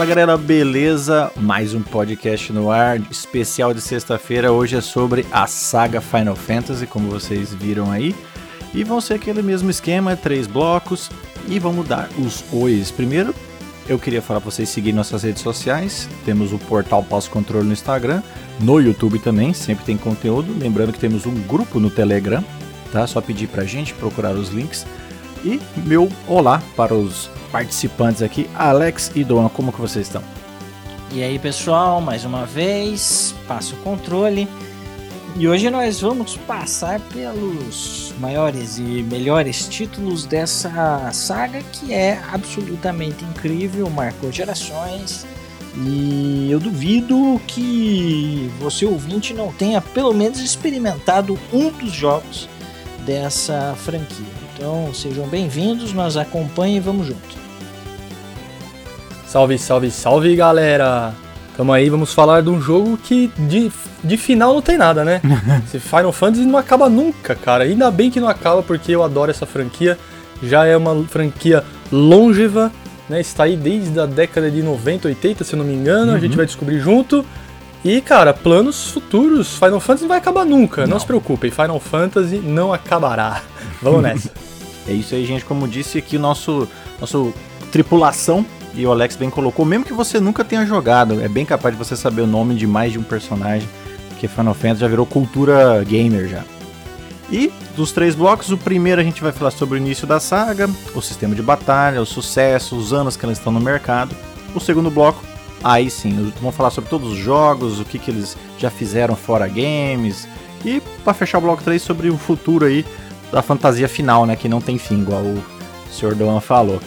Fala galera, beleza? Mais um podcast no ar, especial de sexta-feira. Hoje é sobre a saga Final Fantasy, como vocês viram aí. E vão ser aquele mesmo esquema, três blocos. E vamos dar os ois. Primeiro, eu queria falar para vocês seguirem nossas redes sociais. Temos o portal Passo Controle no Instagram, no YouTube também, sempre tem conteúdo. Lembrando que temos um grupo no Telegram, tá? Só pedir pra gente procurar os links. E meu olá para os participantes aqui, Alex e Dona, como que vocês estão? E aí pessoal, mais uma vez, passo o controle. E hoje nós vamos passar pelos maiores e melhores títulos dessa saga que é absolutamente incrível, marcou gerações. E eu duvido que você ouvinte não tenha pelo menos experimentado um dos jogos dessa franquia. Então sejam bem-vindos, nos acompanhem e vamos junto. Salve, salve, salve galera! Tamo aí, vamos falar de um jogo que de, de final não tem nada, né? Esse Final Fantasy não acaba nunca, cara. Ainda bem que não acaba, porque eu adoro essa franquia. Já é uma franquia longeva, né? Está aí desde a década de 90, 80, se eu não me engano. Uhum. A gente uhum. vai descobrir junto. E, cara, planos futuros. Final Fantasy não vai acabar nunca. Não, não se preocupem, Final Fantasy não acabará. Vamos nessa. é isso aí, gente. Como disse aqui, o nosso, nosso tripulação e o Alex bem colocou, mesmo que você nunca tenha jogado, é bem capaz de você saber o nome de mais de um personagem, porque Final Fantasy já virou cultura gamer já. E dos três blocos, o primeiro a gente vai falar sobre o início da saga, o sistema de batalha, o sucesso, os anos que elas estão no mercado. O segundo bloco, aí sim, vamos falar sobre todos os jogos, o que, que eles já fizeram fora games. E para fechar o bloco 3 sobre o futuro aí da fantasia final, né, que não tem fim, igual o Sr. Doan falou.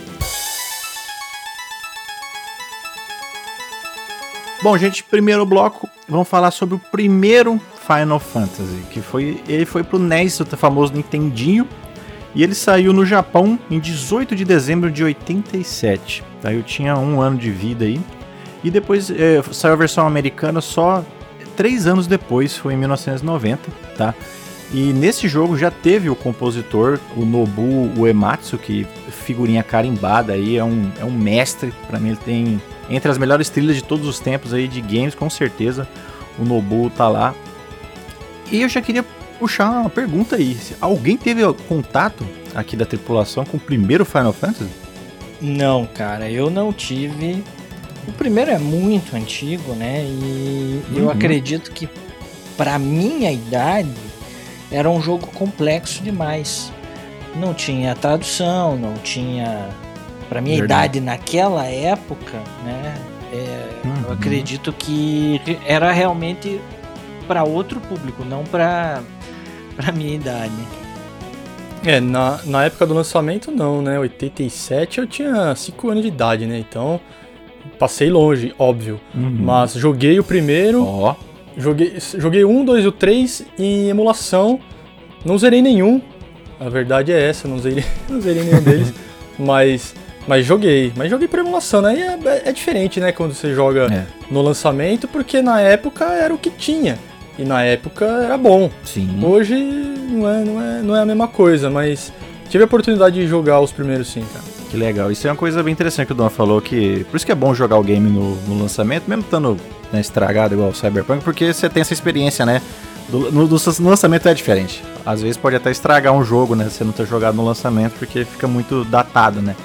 Bom, gente, primeiro bloco, vamos falar sobre o primeiro Final Fantasy, que foi ele foi pro NES, o famoso Nintendinho, e ele saiu no Japão em 18 de dezembro de 87. Tá? Eu tinha um ano de vida aí. E depois é, saiu a versão americana só três anos depois, foi em 1990, tá? E nesse jogo já teve o compositor, o Nobu Uematsu, que figurinha carimbada aí, é um, é um mestre, para mim ele tem entre as melhores trilhas de todos os tempos aí de games, com certeza o Nobu tá lá. E eu já queria puxar uma pergunta aí. Alguém teve contato aqui da tripulação com o primeiro Final Fantasy? Não, cara, eu não tive. O primeiro é muito antigo, né? E uhum. eu acredito que para minha idade era um jogo complexo demais. Não tinha tradução, não tinha para minha Verdade. idade naquela época, né? É, uhum. Eu acredito que era realmente para outro público, não para para minha idade. É, na, na época do lançamento não, né? 87 eu tinha 5 anos de idade, né? Então passei longe, óbvio. Uhum. Mas joguei o primeiro. Oh. Joguei, joguei um, dois e o três em emulação. Não zerei nenhum. A verdade é essa, não zerei, não zerei nenhum deles. mas mas joguei. Mas joguei por emulação, né? E é, é diferente, né? Quando você joga é. no lançamento, porque na época era o que tinha. E na época era bom. Sim. Hoje não é, não é, não é a mesma coisa, mas tive a oportunidade de jogar os primeiros sim, cara. Que legal. Isso é uma coisa bem interessante que o Don falou, que por isso que é bom jogar o game no, no lançamento, mesmo estando né, estragado igual o Cyberpunk, porque você tem essa experiência, né? No, no, lançamento é diferente. Às vezes pode até estragar um jogo, né? Você não ter jogado no lançamento, porque fica muito datado, né?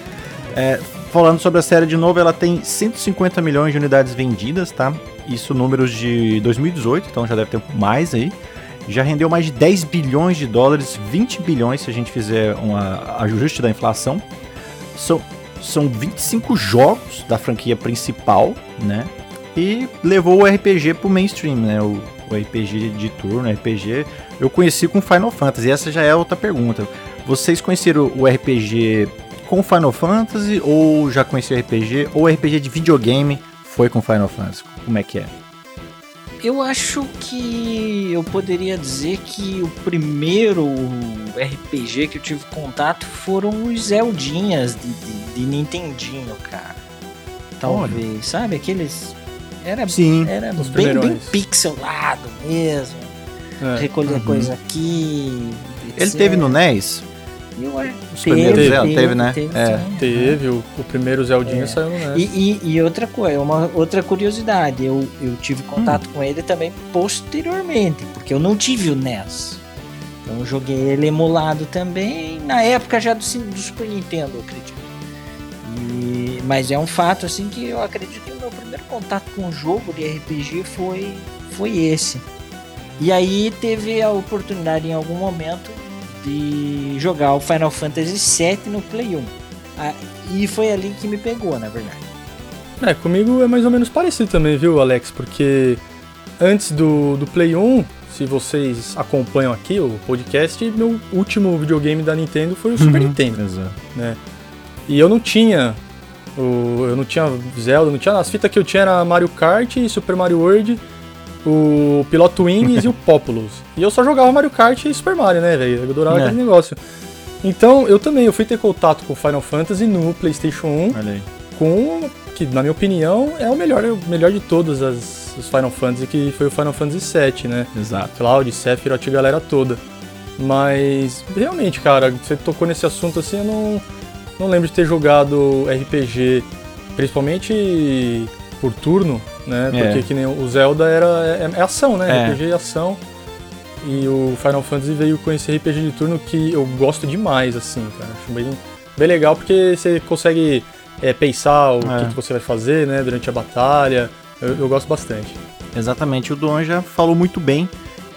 É, falando sobre a série de novo, ela tem 150 milhões de unidades vendidas, tá? Isso números de 2018, então já deve ter mais aí. Já rendeu mais de 10 bilhões de dólares, 20 bilhões se a gente fizer uma ajuste da inflação. São, são 25 jogos da franquia principal, né? E levou o RPG pro mainstream, né? O, o RPG de turno, RPG. Eu conheci com Final Fantasy. Essa já é outra pergunta. Vocês conheceram o RPG com Final Fantasy ou já conhecia RPG ou RPG de videogame foi com Final Fantasy? Como é que é? Eu acho que eu poderia dizer que o primeiro RPG que eu tive contato foram os Zeldinhas de, de, de Nintendinho, cara. Talvez, Olha. sabe? Aqueles. Era, Sim, era bem, bem pixelado mesmo. É. Recolher uhum. coisa aqui. Etc. Ele teve no NES? Eu, Os primeiros Zelda, teve, né? Teve, É. Teve, o, o primeiro Zeldinha É. saiu no NES. E, e, e outra coisa, uma outra curiosidade, eu, eu tive contato Hum. com ele também posteriormente, porque eu não tive o NES. Então eu joguei ele emulado também, na época já do, do Super Nintendo, eu acredito. E- mas é um fato assim que eu acredito que meu primeiro contato com o jogo de RPG foi, foi esse. E aí teve a oportunidade em algum momento de jogar o Final Fantasy VII no Play 1. Ah, e foi ali que me pegou, na verdade. É, comigo é mais ou menos parecido também, viu, Alex? Porque antes do, do Play 1, se vocês acompanham aqui o podcast, meu último videogame da Nintendo foi o Super Nintendo. Exato. né? E eu não tinha. O, eu não tinha Zelda, não tinha. As fitas que eu tinha era Mario Kart, Super Mario World, o Piloto Wings e o Populous. E eu só jogava Mario Kart e Super Mario, né, velho? Eu adorava É. aquele negócio. Então, eu também, eu fui ter contato com Final Fantasy no PlayStation 1, Olha aí. com que na minha opinião é o melhor, é o melhor de todos as, os Final Fantasy, que foi o Final Fantasy VII, né? Exato. Cloud, Sephiroth e galera toda. Mas, realmente, cara, você tocou nesse assunto assim, eu não, não lembro de ter jogado RPG, principalmente por turno, né? É. Porque que nem o Zelda era é, é ação, né? É. RPG é ação. E o Final Fantasy veio com esse RPG de turno que eu gosto demais, assim, cara. Acho bem, bem legal porque você consegue é, pensar o É. que, que você vai fazer, né? Durante a batalha. Eu, eu gosto bastante. Exatamente, o Duan já falou muito bem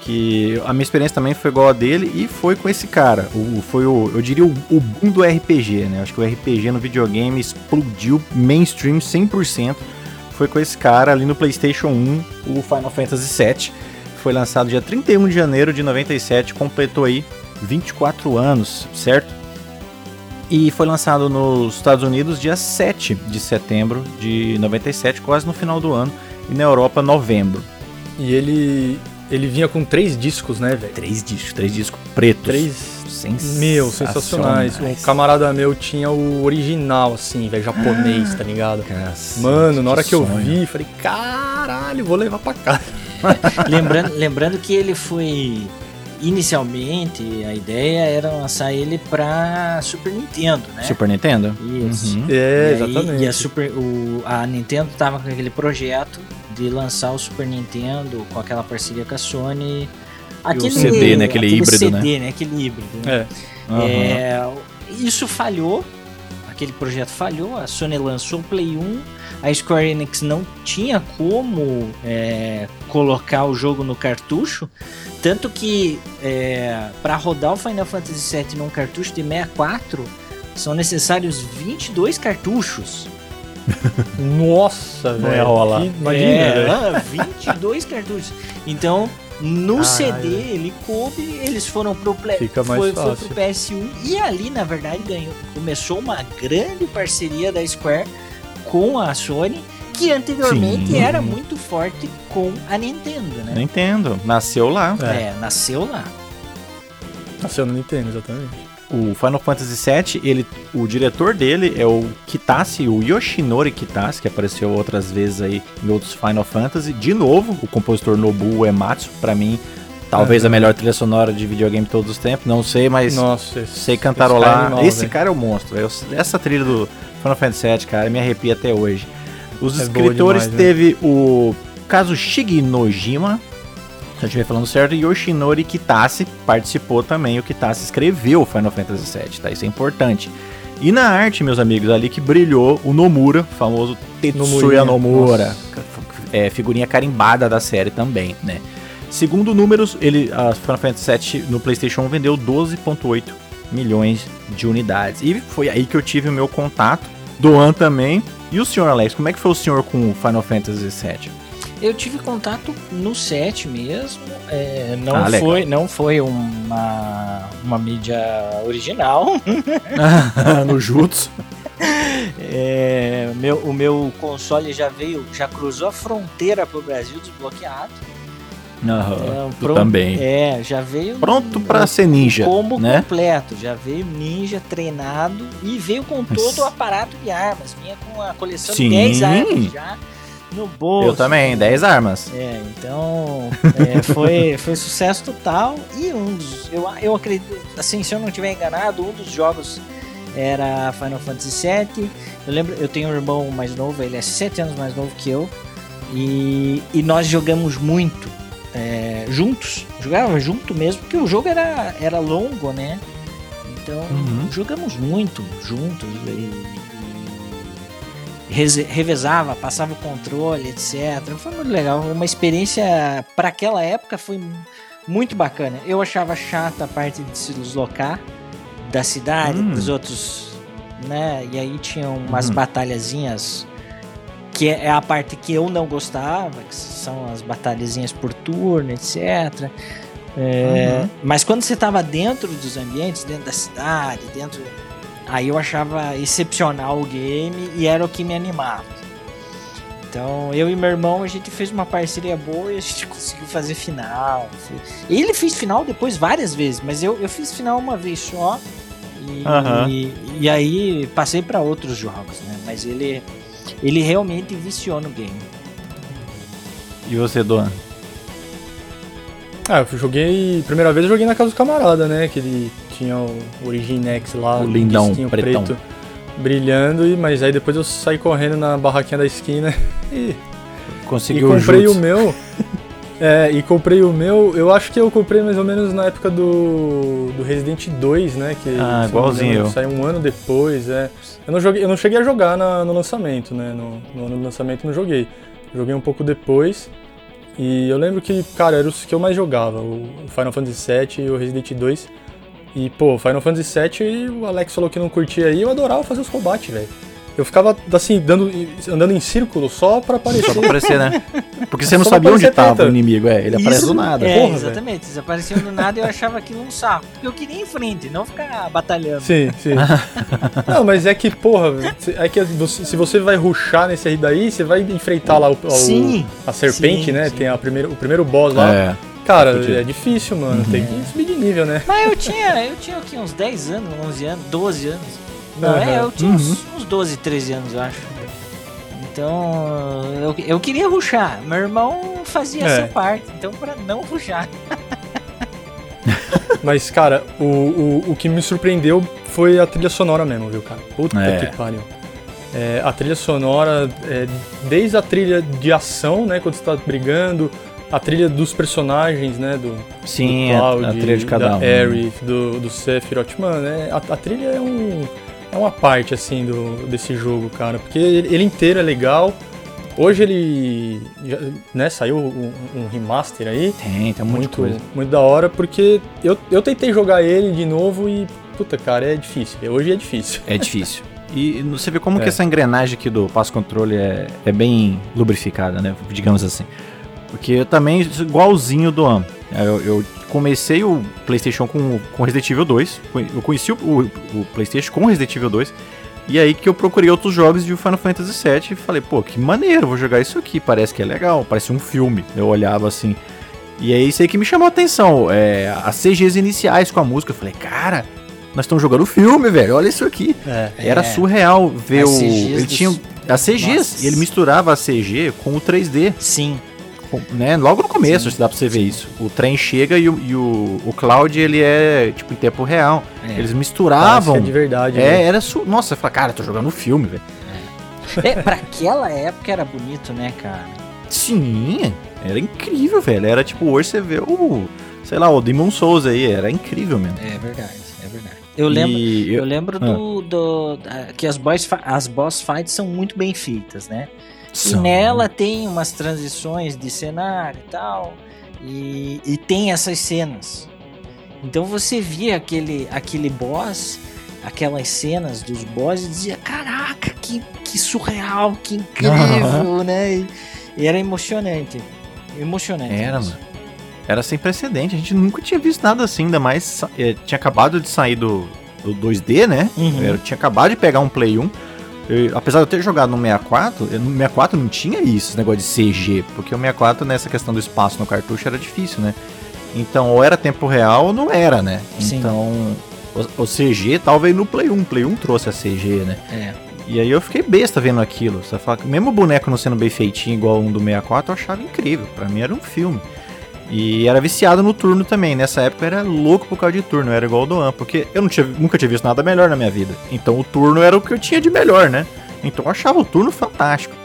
que a minha experiência também foi igual a dele e foi com esse cara. O, foi o, eu diria, o, o boom do RPG, né? Acho que o RPG no videogame explodiu mainstream 100%. Foi com esse cara ali no PlayStation 1, o Final Fantasy VII. Foi lançado dia 31 de janeiro de 97, completou aí 24 anos, certo? E foi lançado nos Estados Unidos dia 7 de setembro de 97, quase no final do ano, e na Europa novembro. E ele, ele vinha com três discos, né, velho? Três discos, três discos pretos. Três Sensacionais. Meu, sensacionais. Um camarada meu tinha o original, assim, velho, japonês, tá ligado? Cacete, Mano, na hora que eu sonho. vi, falei, caralho, vou levar pra casa. lembrando, lembrando que ele foi. Inicialmente, a ideia era lançar ele pra Super Nintendo, né? Super Nintendo? Isso. Uhum. É, E aí- exatamente. e a, Super, o, a Nintendo tava com aquele projeto de lançar o Super Nintendo com aquela parceria com a Sony. Aquele CD, né? Aquele híbrido, CD, né? Aquele híbrido. né? É, Aham. É, isso falhou, aquele projeto falhou, a Sony lançou o Play 1, a Square Enix não tinha como é, colocar o jogo no cartucho, tanto que para rodar o Final Fantasy VII num cartucho de 64 são necessários 22 cartuchos. Nossa, Não ia velho. Imagina, é, velho. ah, 22 cartuchos. Então, no Caralho. CD ele coube, eles foram pro, play, Fica mais foi, foi fácil. pro PS1 e ali, na verdade, ganhou, começou uma grande parceria da Square com a Sony, que anteriormente Sim. era muito forte com a Nintendo, né? Nintendo. Nasceu lá. É, nasceu lá. Nasceu no Nintendo, exatamente. O Final Fantasy VII, ele, o diretor dele é o Kitase, o Yoshinori Kitase, que apareceu outras vezes aí em outros Final Fantasy. De novo, o compositor Nobuo Uematsu, pra mim, talvez Aham. a melhor trilha sonora de videogame de todos os tempos. Não sei, mas Nossa, esse, sei esse cara é cantarolar. Esse cara é o monstro. Eu- essa trilha do Final Fantasy VII, cara, me arrepia até hoje. Os É escritores demais, né? teve o Kazushige Nojima, se eu estiver falando certo, Yoshinori Kitase participou também. O Kitase escreveu o Final Fantasy VII, tá? Isso é importante. E na arte, meus amigos, ali que brilhou o Nomura, famoso Tetsuya Nomurinha, Nomura, é, figurinha carimbada da série também, né? Segundo números, ele, a Final Fantasy VII no PlayStation 1 vendeu 12,8 milhões de unidades. E foi aí que eu tive o meu contato. Doan também. E o senhor Alex, como é que foi o senhor com o Final Fantasy VII? Eu tive contato no set mesmo. é, não, Ah, foi, não foi uma, uma mídia original. no Jutsu. É, meu, o meu console já veio, já cruzou a fronteira pro Brasil desbloqueado. Aham, É, também. É, já veio. Pronto pra ser ninja, combo né? completo. Já veio ninja treinado e veio com todo o aparato de armas. Vinha com a coleção Sim. de 10 armas já. No bolso. Eu também, 10 armas. É, então é, foi, foi sucesso total. E um dos. Eu, eu acredito, assim, se eu não estiver enganado, um dos jogos era Final Fantasy VII. Eu lembro, eu tenho um irmão mais novo, ele é 7 anos mais novo que eu. E, e nós jogamos muito é, juntos, jogava junto mesmo, porque o jogo era, era longo, né? Então Uhum. jogamos muito juntos e, revezava, passava o controle, etc. Foi muito legal, uma experiência para aquela época foi muito bacana. Eu achava chata a parte de se deslocar da cidade, Hum. dos outros, né? E aí tinha umas Uhum. batalhazinhas que é a parte que eu não gostava, que são as batalhazinhas por turno, etc. É, Uhum. Mas quando você estava dentro dos ambientes, dentro da cidade, dentro. Aí eu achava excepcional o game e era o que me animava. Então eu e meu irmão a gente fez uma parceria boa e a gente conseguiu fazer final. Ele fez final depois várias vezes, mas eu, eu fiz final uma vez só. E, Aham. e, e aí passei para outros jogos, né? Mas ele, ele realmente viciou no game. E você, Doan? Ah, eu joguei. Primeira vez eu joguei na casa do camarada, né? Que ele tinha o Originex lá, O lindão, pretão. preto, brilhando, e, mas aí depois eu saí correndo na barraquinha da esquina e, e Conseguiu comprei jutsu. o meu. É, e comprei o meu, eu acho que eu comprei mais ou menos na época do, do Resident 2, né? Que, Ah, igualzinho eu. Saiu um ano depois, é. Eu não, joguei, eu não cheguei a jogar na- no lançamento, né? No, no ano do lançamento não joguei. Joguei um pouco depois. E eu lembro que, cara, eram os que eu mais jogava, o Final Fantasy VII e o Resident 2. E, pô, Final Fantasy VII, o Alex falou que não curtia aí, eu adorava fazer os combates, velho. Eu ficava, assim, dando, andando em círculo só pra aparecer. Só pra aparecer, né? Porque você não Só sabia onde tava treta. o inimigo, é. Ele aparece do nada. É, Porra, exatamente. Eles apareciam do nada e eu achava aquilo um saco. Porque eu queria ir em frente, não ficar batalhando. Sim, sim. não, mas é que, porra, é que você- se você vai ruxar nesse aí daí, você vai enfrentar lá o, o- Sim. a serpente, Sim, né? sim. Tem a primeira, o primeiro boss lá. É. Cara, Fudido. é difícil, mano. Tem que subir de nível, né? Mas eu tinha, eu tinha o quê? Uns 10 anos, 11 anos, 12 anos. Não, é, Aham. eu tinha uns, uns 12, 13 anos, eu acho. Então, eu, eu queria ruxar. Meu irmão fazia É. essa parte, então pra não ruxar. Mas, cara, o, o, o que me surpreendeu foi a trilha sonora mesmo, viu, cara? Puta É. que pariu. É, a trilha sonora, é, desde a trilha de ação, né, quando você tá brigando, a trilha dos personagens, né, do, Sim, do a- Cloud, a trilha de cada da um. né? Aerith, do, do Sephiroth, mano, é, a, a trilha é um é uma parte assim do desse jogo, cara, porque ele, ele inteiro é legal. Hoje ele, já, né, saiu um, um remaster aí, Tem, tem um monte de muito, coisa. muito da hora, porque eu, eu tentei jogar ele de novo e, puta, cara, é difícil. Hoje é difícil. É difícil. E você vê como É. que essa engrenagem aqui do passo controle é, é bem lubrificada, né? Digamos assim. Porque eu também, igualzinho do Am. Eu, eu comecei o PlayStation com, com Resident Evil 2. Eu conheci o, o, o PlayStation com Resident Evil 2. E aí que eu procurei outros jogos de Final Fantasy VII e falei, pô, que maneiro, vou jogar isso aqui. Parece que é legal, parece um filme. Eu olhava assim. E é isso aí que me chamou a atenção. É, as CGs iniciais com a música. Eu falei, cara, nós estamos jogando filme, velho. Olha isso aqui. É. Era É. surreal ver As o. CGs Ele dos- tinha as CGs Nossa. e ele misturava a CG com o 3D, Sim. Né? Logo no começo, Sim. dá pra você ver isso. O trem chega e o, e o, o Cloud ele é tipo em tempo real. É. Eles misturavam. é de verdade. É, né? era su... Nossa, eu falei, cara, eu tô jogando filme, velho. É, pra aquela época era bonito, né, cara? Sim, era incrível, velho. Era tipo, hoje você vê o. Sei lá, o Demon Souls aí, era incrível mesmo. É verdade, é verdade. Eu lembro, eu eu- lembro Ah. do, do- que as boss, as boss fights são muito bem feitas, né? E São. nela tem umas transições de cenário e tal. E, e tem essas cenas. Então você via aquele, aquele boss, aquelas cenas dos bosses e dizia: Caraca, que, que surreal, que incrível, né? E, e era emocionante. Emocionante. Era, mano. Era sem precedente. A gente nunca tinha visto nada assim, ainda mais. eh, tinha acabado de sair do, do 2D, né? Uhum. Eu tinha acabado de pegar um Play 1. Eu- apesar de eu ter jogado no 64, eu- no 64 não tinha isso, esse negócio de CG. Porque o 64, nessa questão do espaço no cartucho, era difícil, né? Então, ou era tempo real ou não era, né? Sim. Então, o, o CG talvez no Play 1. Play 1 trouxe a CG, né? É. E aí eu fiquei besta vendo aquilo. Você fala mesmo o boneco não sendo bem feitinho igual um do 64, eu achava incrível. Pra mim era um filme. E era viciado no turno também. Nessa época eu era louco por causa de turno, era igual o Doan, porque eu não tinha, nunca tinha visto nada melhor na minha vida. Então o turno era o que eu tinha de melhor, né? Então eu achava o turno fantástico.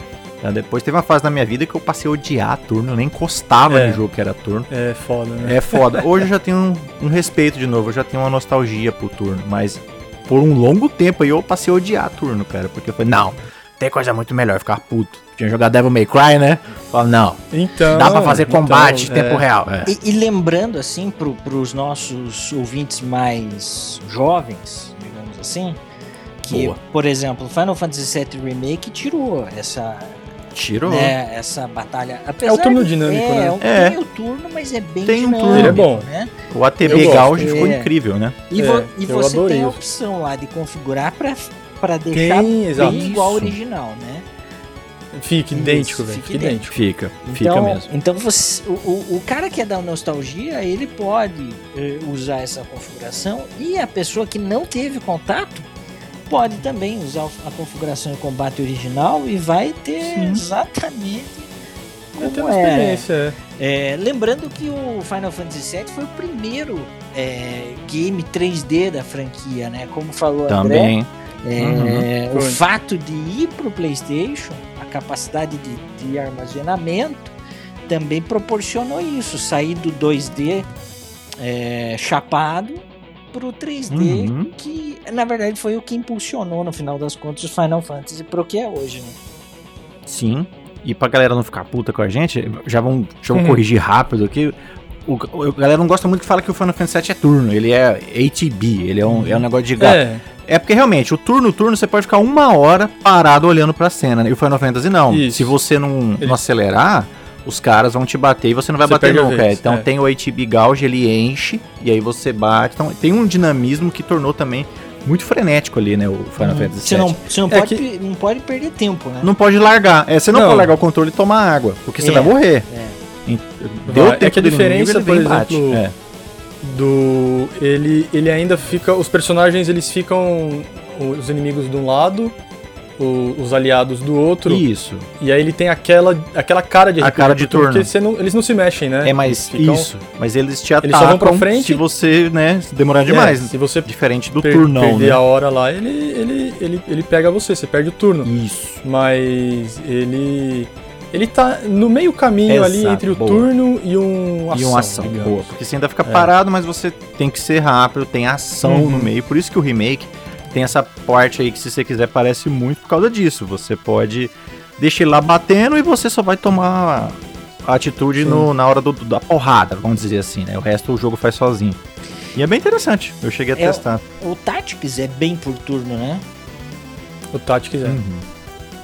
Tá, depois teve uma fase na minha vida que eu passei a odiar turno, eu nem encostava É. no jogo que era turno. É foda, né? É foda. Hoje eu já tenho um, um respeito de novo, eu já tenho uma nostalgia pro turno, mas por um longo tempo aí eu passei a odiar turno, cara, porque eu falei, não, tem coisa muito melhor, ficar puto. Tinha jogado Devil May Cry, né? Falei, não, Então. dá pra fazer então, combate em é, tempo real. É. E, e lembrando, assim, pro, pros nossos ouvintes mais jovens, digamos assim, que, Boa. por exemplo, Final Fantasy VII Remake tirou essa, Tirou. né, essa batalha. Apesar É o turno de- dinâmico, é, né? é um- É. Tem o turno, mas é bem Tem um dinâmico, turno. Ele é bom. né? O ATB. Gauge ficou É. incrível, né? E, É, vo- e eu você adorei tem a opção lá de configurar pra, pra deixar Tem, bem igual ao original, né? Fica idêntico, Isso, velho. fica Fica idêntico. Fica, fica Então, mesmo. então você, o, o, cara que é da nostalgia, ele pode eh, usar essa configuração e a pessoa que não teve contato pode também usar a configuração de combate original e vai ter Sim. exatamente Eu tenho como uma é. experiência, é. É, Lembrando que o Final Fantasy VII foi o primeiro é, game 3D da franquia, né? Como falou o André, É, o Foi. fato de ir para o PlayStation, a capacidade de, de armazenamento, também proporcionou isso. Sair do 2D é, chapado para o 3D, Uhum. que na verdade foi o que impulsionou, no final das contas, o Final Fantasy para o que é hoje. Né? Sim. E pra galera não ficar puta com a gente, já vamos, já Uhum. corrigir rápido aqui. O, o- a galera não gosta muito que fala que o Final Fantasy VII é turno, ele é ATB, ele é um, é um negócio de gato. É, É porque realmente, o turno, o turno, você pode ficar uma hora parado olhando pra cena, né? E o Final Fantasy não. Isso. Se você não, Ele- não acelerar, os caras vão te bater e você não vai Você bater nunca. vez, Então é. tem o ATB gauge, ele enche, e aí você bate. Então tem um dinamismo que tornou também muito frenético ali, né? O Final Fantasy Você VII. não, você não, É pode, que- não pode perder tempo, né? Não pode largar. É, você não, Não. pode largar o controle e tomar água, porque você É, vai morrer. é. Deu. É tempo que a inimigo, diferença, ele por exemplo, É. do. Ele, ele ainda fica. Os personagens eles ficam. Os inimigos de um lado, o- os aliados do outro. Isso. E aí ele tem aquela, aquela cara de A cara de turno. Porque não- eles não se mexem, né? É, mas ficam- isso. Mas eles te Eles só vão pra atacam frente. se você, né, demorar É, demais. se você Diferente do per- turnão, perder né? a hora lá, ele, ele, ele, ele pega você, você perde o turno. Isso. Mas ele. Ele tá no meio caminho ali Exato, entre o boa. turno e um ação. e uma ação digamos. boa. Porque você ainda fica É. parado, mas você tem que ser rápido, tem ação Uhum. no meio. Por isso que o remake tem essa parte aí que, se você quiser, parece muito por causa disso. Você pode deixar ele lá batendo e você só vai tomar a atitude no- na hora do- da porrada, vamos dizer assim, né? O resto o jogo faz sozinho. E é bem interessante. Eu cheguei a É, testar. O Tactics é bem por turno, né? O Tactics é. Uhum.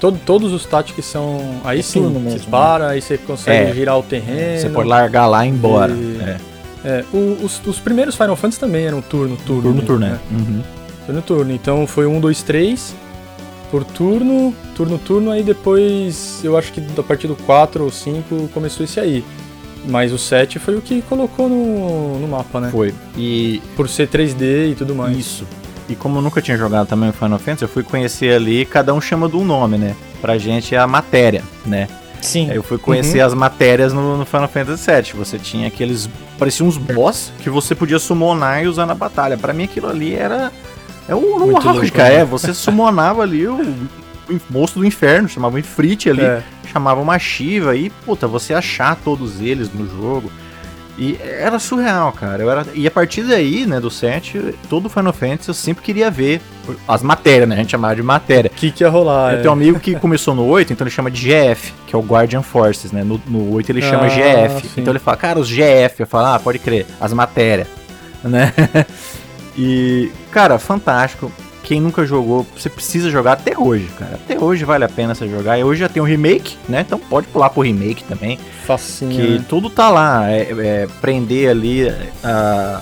Todo- todos os Tactics são. Aí É sim, turno você mesmo, para, aí você consegue É. girar o terreno. Você pode largar lá e ir embora. E- É. É, o- os, os primeiros Final Fantasy também eram turno, turno. Turno, mesmo, turno, né? né? Uhum. Turno, turno. Então foi um, dois, três por turno, turno, turno. Aí depois, eu acho que a partir do 4 ou 5 começou esse aí. Mas o 7 foi o que colocou no, no mapa, né? Foi. E Por ser 3D e tudo mais. Isso. E como eu nunca tinha jogado também o Final Fantasy, eu fui conhecer ali, cada um chama de um nome, né? Pra gente é a matéria, né? Sim. Aí eu fui conhecer Uhum. as matérias no, no Final Fantasy VII. Você tinha aqueles. pareciam uns boss que você podia summonar e usar na batalha. Pra mim aquilo ali era. É o cara. né? É, você summonava ali o, o monstro do inferno, chamava o Ifrit ali, É. chamava uma Shiva e, puta, você achar todos eles no jogo. E era surreal, cara. Eu era... E a partir daí, né, do 7, todo Final Fantasy eu sempre queria ver as matérias, né? A gente chamava de matéria. O que, que ia rolar? Eu é. tenho um amigo que começou no 8, então ele chama de GF, que é o Guardian Forces, né? No, no 8 ele chama Ah, GF. sim. Então ele fala, cara, os GF. Eu falo, ah, pode crer, as matérias, né? e, cara, fantástico. Quem nunca jogou, você precisa jogar até hoje, cara. Até hoje vale a pena você jogar. E hoje já tem o remake, né? Então pode pular pro remake também. Facinho. Que né? tudo tá lá. É, é, prender ali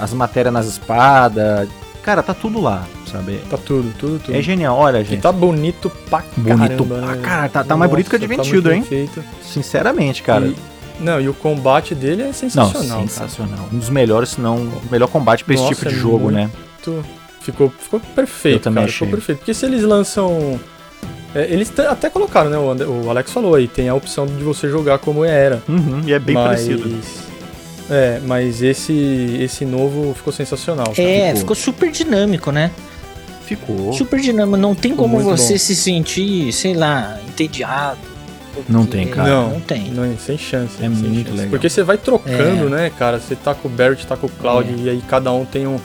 as matérias nas espadas. Cara, tá tudo lá, sabe? Tá tudo, tudo, tudo. É genial, olha, E gente. tá bonito pra Bonito caramba, pra né? caralho, tá- tá mais bonito que o Nossa, Adventures, muito bem hein? feito. Sinceramente, cara. E- não, e o combate dele é Não, sensacional. cara. sensacional. Um dos melhores, se não o melhor combate pra esse Nossa, tipo de é jogo, muito- né? Ficou, ficou perfeito, Eu também cara. achei. Ficou perfeito. Porque se eles lançam É, eles até colocaram, né? O, o Alex falou aí, tem a opção de você jogar como era. Uhum, e é bem mas, parecido. É, mas esse, esse novo ficou sensacional. cara. É, ficou. ficou super dinâmico, né? Ficou. Super dinâmico. Não tem Ficou como você bom. se sentir, sei lá, entediado. Não porque- tem, cara. Não, Não tem. Não, sem chance. É sem muito chance. legal. Porque você vai trocando, É. né, cara? Você tá com o Barrett, tá com o Cloud, É. e aí cada um tem um,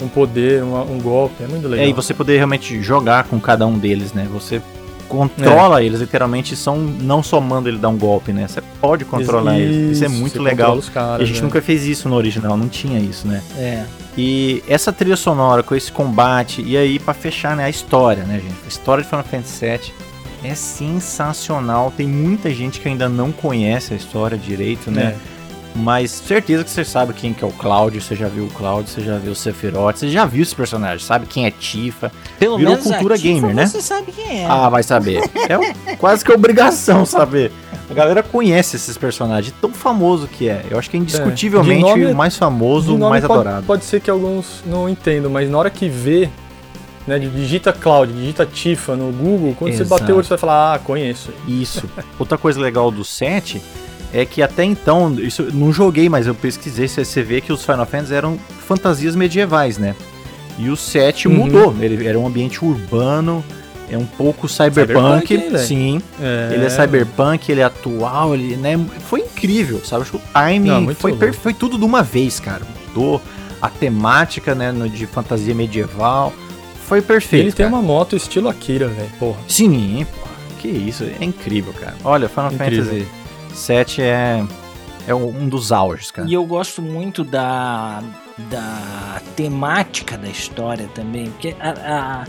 um poder, uma- um golpe. É muito legal. É, e você poder realmente jogar com cada um deles, né? Você controla eles, literalmente são não só manda ele dar um golpe, né? Você pode controlar eles. Isso é muito legal. caras, a gente né? nunca fez isso no original, não tinha isso, né? É. E essa trilha sonora com esse combate, e aí pra fechar, né, a história, né, gente? A história de Final Fantasy VII é sensacional. Tem muita gente que ainda não conhece a história direito, né? É. Mas certeza que você sabe quem que é o Cloud, você já viu o Cloud, você já viu o Sephiroth, você já viu esse personagem, sabe quem é Tifa. Pelo Virou menos cultura a Tifa gamer, né? Você sabe quem é. Ah, vai saber. É quase que obrigação saber. A galera conhece esses personagens, tão famoso que é. Eu acho que é indiscutivelmente nome- o mais famoso, o mais pode, adorado. Pode ser que alguns não entendam, mas na hora que vê, né, digita Cloud, digita Tifa no Google, quando você Exato. bater o olho, você vai falar, ah, conheço. Isso. Outra coisa legal do 7 é que até então, isso não joguei, mas eu pesquisei, você você vê que os Final Fantasy eram fantasias medievais, né? E o 7 Uhum. mudou, ele era um ambiente urbano, é um pouco cyberpunk, Cyberpunk, velho? sim. É, Ele é cyberpunk, ele é atual, ele, né? Foi incrível, sabe? Acho que o timing Não, foi, per- foi tudo de uma vez, cara. Mudou a temática, né, de fantasia medieval. Foi perfeito. Ele tem cara. uma moto estilo Akira, velho. Porra. Sim, pô. Que isso, é incrível, cara. Olha, Final Incrível. Fantasy 7 é é um dos auges, cara. E eu gosto muito da, da temática da história também, porque a,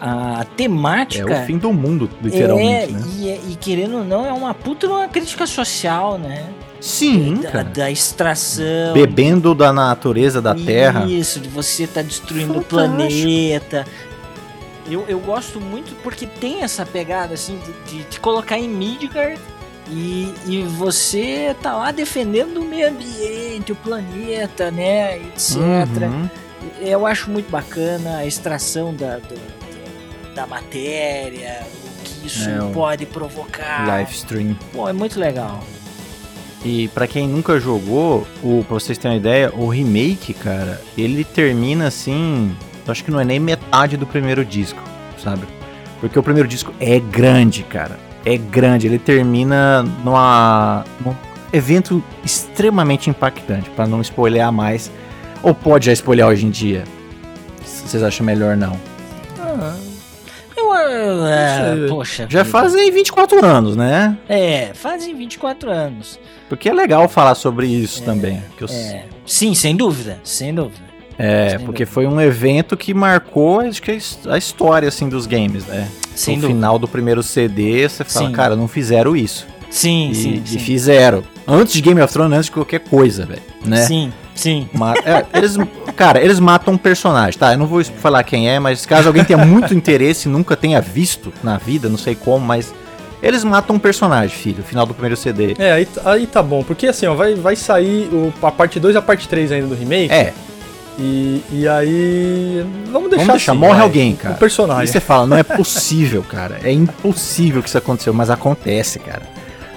a, a É temática. o fim do mundo, literalmente, é, né? e, é- e querendo ou não, é uma puta uma crítica social, né? Sim, da, da extração. Bebendo da natureza da Terra. Isso, de você estar destruindo o Fantástico. planeta. Eu, eu gosto muito porque tem essa pegada assim de, de te colocar em Midgard e, e você tá lá defendendo o meio ambiente, o planeta, né, etc. Uhum. Eu acho muito bacana a extração da, do- da matéria, o que isso É, pode provocar. Live stream. Pô, é muito legal. E pra quem nunca jogou, o, pra vocês terem uma ideia, o remake, cara, ele termina assim. Eu acho que não é nem metade do primeiro disco, sabe? Porque o primeiro disco é grande, cara. É grande. Ele termina numa, num evento extremamente impactante, pra não spoiler mais. Ou pode já spoiler hoje em dia? Se Vocês acham melhor não? Ah, Eu, é, poxa. Já vida. fazem 24 anos, né? É, fazem 24 anos. Porque é legal falar sobre isso também. Que eu É, sim, sem dúvida, sem dúvida. É, Sem porque dúvida. foi um evento que marcou acho que a his- a história assim dos games, né? Sem no dúvida. final do primeiro CD, você fala, Sim. cara, não fizeram isso. Sim, E, sim, e sim. fizeram. Antes de Game of Thrones, antes de qualquer coisa, velho, né? Sim, sim. Ma- é, eles, cara, eles matam um personagem, tá? Eu não vou falar quem é, mas caso alguém tenha muito interesse e nunca tenha visto na vida, não sei como, mas eles matam um personagem, filho, no final do primeiro CD. É, aí, aí tá bom, porque assim, ó, vai, vai sair o- a parte 2 e a parte 3 ainda do remake. É, E, e aí. Vamos deixar vamos deixar, assim, morre vai, alguém, cara. O personagem. E você fala, não é possível, cara. É impossível que isso aconteceu, mas acontece, cara.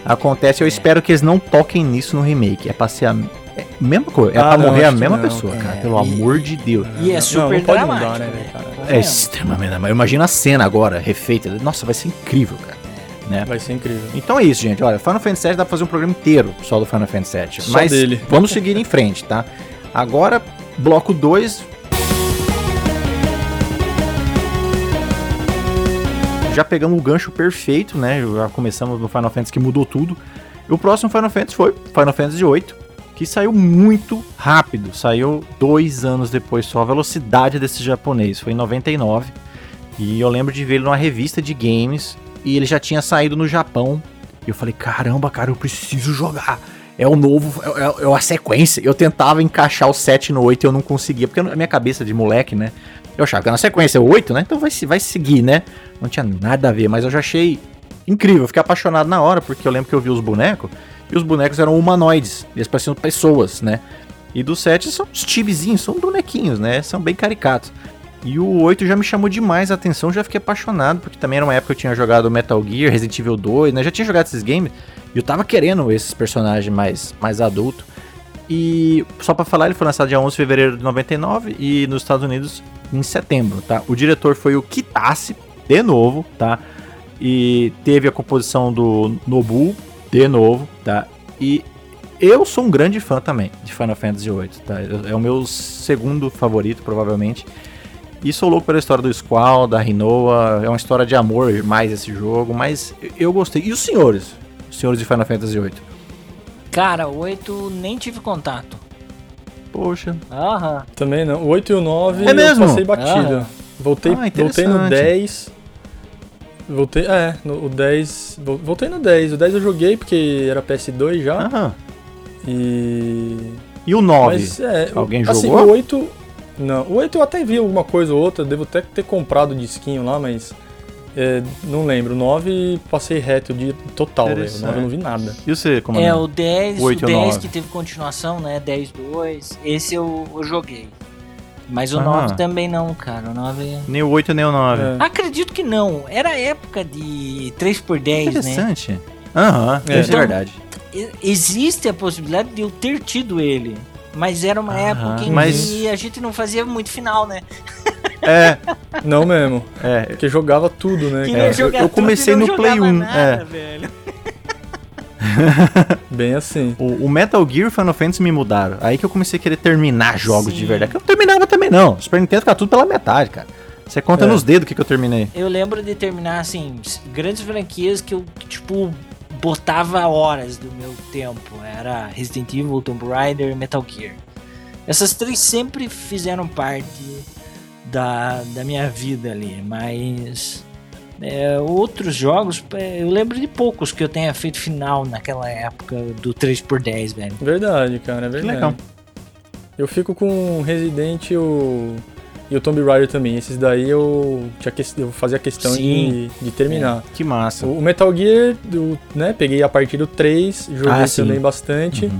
Acontece, eu espero que eles não toquem nisso no remake. É pra ser a é, mesma coisa. É Ah, pra não, morrer a mesma não. pessoa, É, cara. Pelo e- amor de Deus. E é super não pode dramático, mudar, né, cara? É extremamente. Mas imagina a cena agora, refeita. Nossa, vai ser incrível, cara. Né? Vai ser incrível. Então é isso, gente. Olha, Final Fantasy VII dá pra fazer um programa inteiro só do Final Fantasy VII. Só Mas dele. vamos seguir em frente, tá? Agora, bloco 2. Já pegamos o gancho perfeito, né? Já começamos no Final Fantasy que mudou tudo. E o próximo Final Fantasy foi Final Fantasy VIII, que saiu muito rápido. Saiu dois anos depois só. A velocidade desse japonês foi em 99. E eu lembro de ver ele numa revista de games. E ele já tinha saído no Japão. E eu falei, caramba, cara, eu preciso jogar. É o novo, é, é- é a sequência. Eu tentava encaixar o 7 no 8 e eu não conseguia. Porque a minha cabeça de moleque, né? Eu achava que na sequência é o 8, né? Então vai, vai seguir, né? Não tinha nada a ver, mas eu já achei incrível. Eu fiquei apaixonado na hora, porque eu lembro que eu vi os bonecos. E os bonecos eram humanoides. Eles pareciam pessoas, né? E do 7 são os tibezinhos, são bonequinhos, né? São bem caricatos. E o 8 já me chamou demais a atenção, já fiquei apaixonado, porque também era uma época que eu tinha jogado Metal Gear, Resident Evil 2, né? Já tinha jogado esses games e eu tava querendo esses personagens mais, mais adultos. E só pra falar, ele foi lançado dia 11 de fevereiro de 99 e nos Estados Unidos em setembro, tá? O diretor foi o Kitase, de novo, tá? E teve a composição do Nobu, de novo, tá? E eu sou um grande fã também de Final Fantasy VIII, tá? É o meu segundo favorito, provavelmente. E sou louco pela história do Squall, da Rinoa. É uma história de amor mais esse jogo, mas eu gostei. E os senhores? Os senhores de Final Fantasy VIII? Cara, o 8 nem tive contato. Poxa. Aham. Também não. O 8 e o 9 É mesmo? eu passei batida. Voltei, Ah, voltei no interessante. 10. Voltei, é, no, o 10. vol- Voltei no 10. O 10 eu joguei porque era PS2 já. Aham. E. E o 9? Mas é. o- Alguém assim, jogou? o 8. Não, o 8 eu até vi alguma coisa ou outra, devo até ter comprado o disquinho lá, mas. é, não lembro. O 9 passei reto de total, velho. O 9 eu não vi nada. E você, comandante? É, o 10, O oito e o o 10 nove. que teve continuação, né? 10 2. Esse eu, eu joguei. Mas o Ah. 9 também não, cara. O 9. Nem o 8 nem o 9. É. Acredito que não. Era a época de 3x10, né? Interessante. Aham, É. isso é verdade. Existe a possibilidade de eu ter tido ele. Mas era uma Aham, época em mas- que a gente não fazia muito final, né? É, Não mesmo. é. Porque jogava tudo, né? É, cara? jogar eu- eu tudo e comecei não no Play jogava 1, Nada, é. velho. Bem assim. O, o Metal Gear e o Final Fantasy me mudaram. Aí que eu comecei a querer terminar jogos Sim. de verdade. Que eu não terminava também, não. Super Nintendo fica tudo pela metade, cara. Você conta É. nos dedos o que, que eu terminei. Eu lembro de terminar, assim, grandes franquias que eu, tipo, botava horas do meu tempo. Era Resident Evil, Tomb Raider e Metal Gear. Essas três sempre fizeram parte da, da minha vida ali, mas é, outros jogos, é, eu lembro de poucos que eu tenha feito final naquela época do 3x10, velho. Verdade, cara, é verdade. legal. Eu fico com o Resident e o, e o Tomb Raider também. Esses daí eu, tinha que, eu fazia questão de, de terminar. Que massa. O, o Metal Gear, do, né, peguei a partir do 3, joguei Ah, sim. também bastante. Uhum.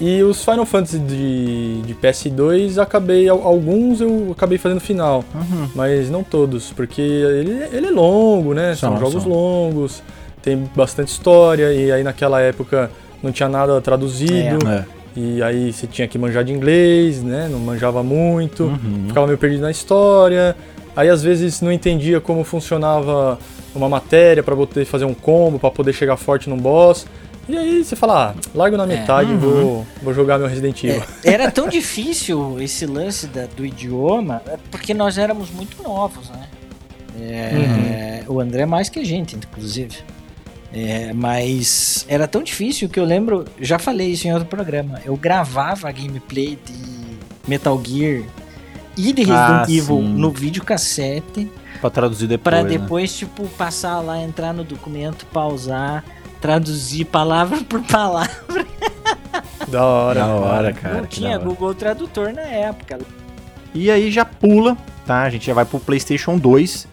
E os Final Fantasy de, de PS2, acabei, al- alguns eu acabei fazendo final. Uhum. Mas não todos, porque ele, ele é longo, né? São, São, jogos são. longos, tem bastante história, e aí naquela época não tinha nada traduzido, É. e aí você tinha que manjar de inglês, né? Não manjava muito, Uhum. ficava meio perdido na história. Aí às vezes não entendia como funcionava uma matéria pra poder fazer um combo, pra poder chegar forte num boss. E aí você fala, ah, largo na metade e Uhum. vou, vou jogar meu Resident Evil. É, era tão difícil esse lance da- do idioma, é porque nós éramos muito novos, né? É, O André mais que a gente, inclusive. É, mas era tão difícil que eu lembro, já falei isso em outro programa, eu gravava a gameplay de Metal Gear e de Resident Ah, Evil sim. no videocassete Pra traduzir depois. Pra né? depois, tipo, passar lá, entrar no documento, pausar, traduzir palavra por palavra. Da hora. Da hora, cara. Não tinha. Google Tradutor na época. E aí já pula, tá? A gente já vai pro PlayStation 2,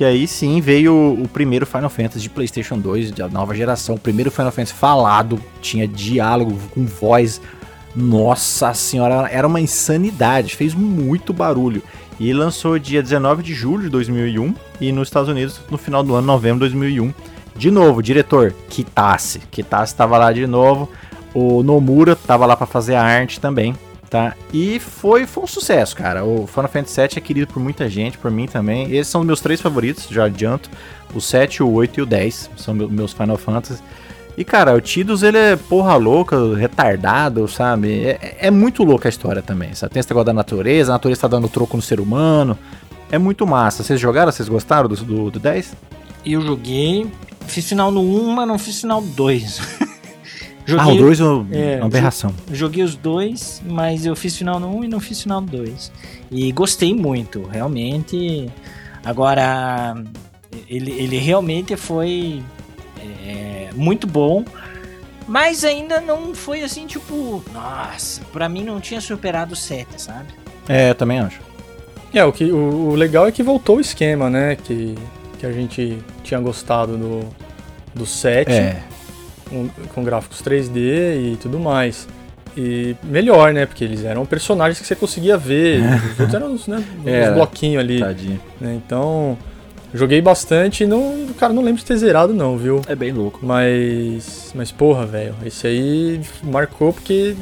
que aí sim veio o primeiro Final Fantasy de PlayStation 2, da nova geração. O primeiro Final Fantasy falado, tinha diálogo com voz. Nossa senhora, era uma insanidade, fez muito barulho. E lançou dia 19 de julho de 2001 e nos Estados Unidos no final do ano, novembro de 2001. De novo, diretor Kitase. Kitase estava lá de novo. O Nomura tava lá para fazer a arte também tá? E foi, foi um sucesso, cara. O Final Fantasy VII é querido por muita gente, por mim também. Esses são meus três favoritos, já adianto. O 7, o 8 e o 10 são meus Final Fantasy. E, cara, o Tidus, ele é porra louca, retardado, sabe? É, é, é muito louca a história também, sabe? Tem esse negócio da natureza, a natureza tá dando troco no ser humano. É muito massa. Vocês jogaram? Vocês gostaram do, do, do 10? Eu joguei, fiz final no 1, mas não fiz final 2. Joguei, ah, o 2 é uma é, aberração. Joguei os dois, mas eu fiz final no 1 um e não fiz final no 2. E gostei muito, realmente. Agora, ele, ele realmente foi é, muito bom, mas ainda não foi assim, tipo, nossa, pra mim não tinha superado o 7, sabe? É, eu também acho. É, o, que, o, o legal é que voltou o esquema, né? Que, que a gente tinha gostado do, do 7. É com, com gráficos 3D e tudo mais. E melhor, né? Porque eles eram personagens que você conseguia ver. Os outros eram né, Era. uns bloquinhos ali. Tadinho. né? Então, joguei bastante e não, cara, não lembro de ter zerado não, viu? É bem louco. Mas, mas porra, velho, esse aí marcou porque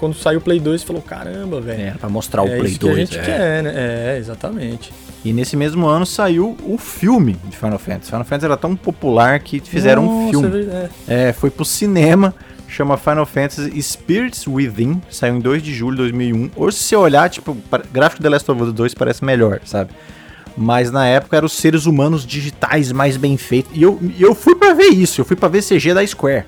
quando saiu o Play 2 você falou, caramba, velho. É, pra mostrar o é Play isso 2. que a gente é. quer, né? É, exatamente. E nesse mesmo ano saiu o filme de Final Fantasy. Final Fantasy era tão popular que fizeram um Nossa, filme. é. É, foi pro cinema, chama Final Fantasy Spirits Within, saiu em 2 de julho de 2001. Hoje, se você olhar, tipo, gráfico The Last of Us 2 parece melhor, sabe? Mas na época eram os seres humanos digitais mais bem feitos. E eu, eu fui pra ver isso, eu fui pra ver CG da Square.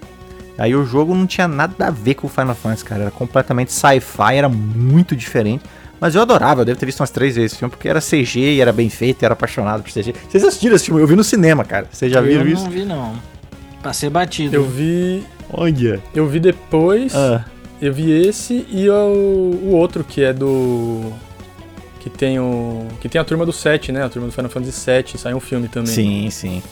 Aí o jogo não tinha nada a ver com o Final Fantasy, cara. Era completamente sci-fi, era muito diferente. Mas eu adorava, eu devo ter visto umas três vezes esse filme, porque era CG e era bem feito, e era apaixonado por CG. Vocês assistiram esse filme? Eu vi no cinema, cara. Vocês já viram eu isso? não vi, não. Passei batido. Eu vi, Olha. eu vi depois, Ah, eu vi esse e o, o outro que é do que tem o que tem a turma do 7, né? A turma do Final Fantasy 7, saiu um filme também. sim, sim.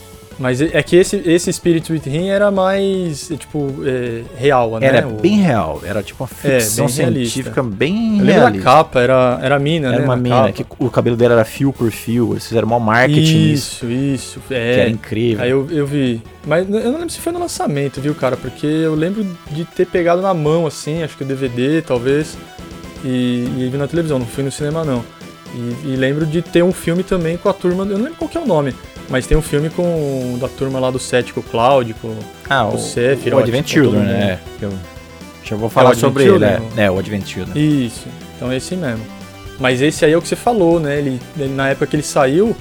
Mas é é que esse esse Spirit Within era mais é, tipo é, real, né? Era O- bem real, era tipo uma ficção bem realista. científica bem Eu da realista. capa, era era a mina, Era né? uma na mina capa. que o cabelo dela era fio por fio, eles fizeram mal marketing Isso, isso, que é. era incrível. Aí eu, eu vi. Mas eu não lembro se foi no lançamento, viu, cara? Porque eu lembro de ter pegado na mão, assim, acho que o DVD, talvez, e, e vi na televisão, não fui no cinema, não. E, e lembro de ter um filme também com a turma, eu não lembro qual que é o nome, mas tem um filme com da turma lá do 7, com o Cloud, com... ah, o, o Sephiroth, o Advent Children, né? que Eu já vou falar É o Advent sobre ele, é. É, o Advent Children. Isso, então é esse mesmo. Mas esse aí é o que você falou, né? Ele, ele- na época que ele saiu,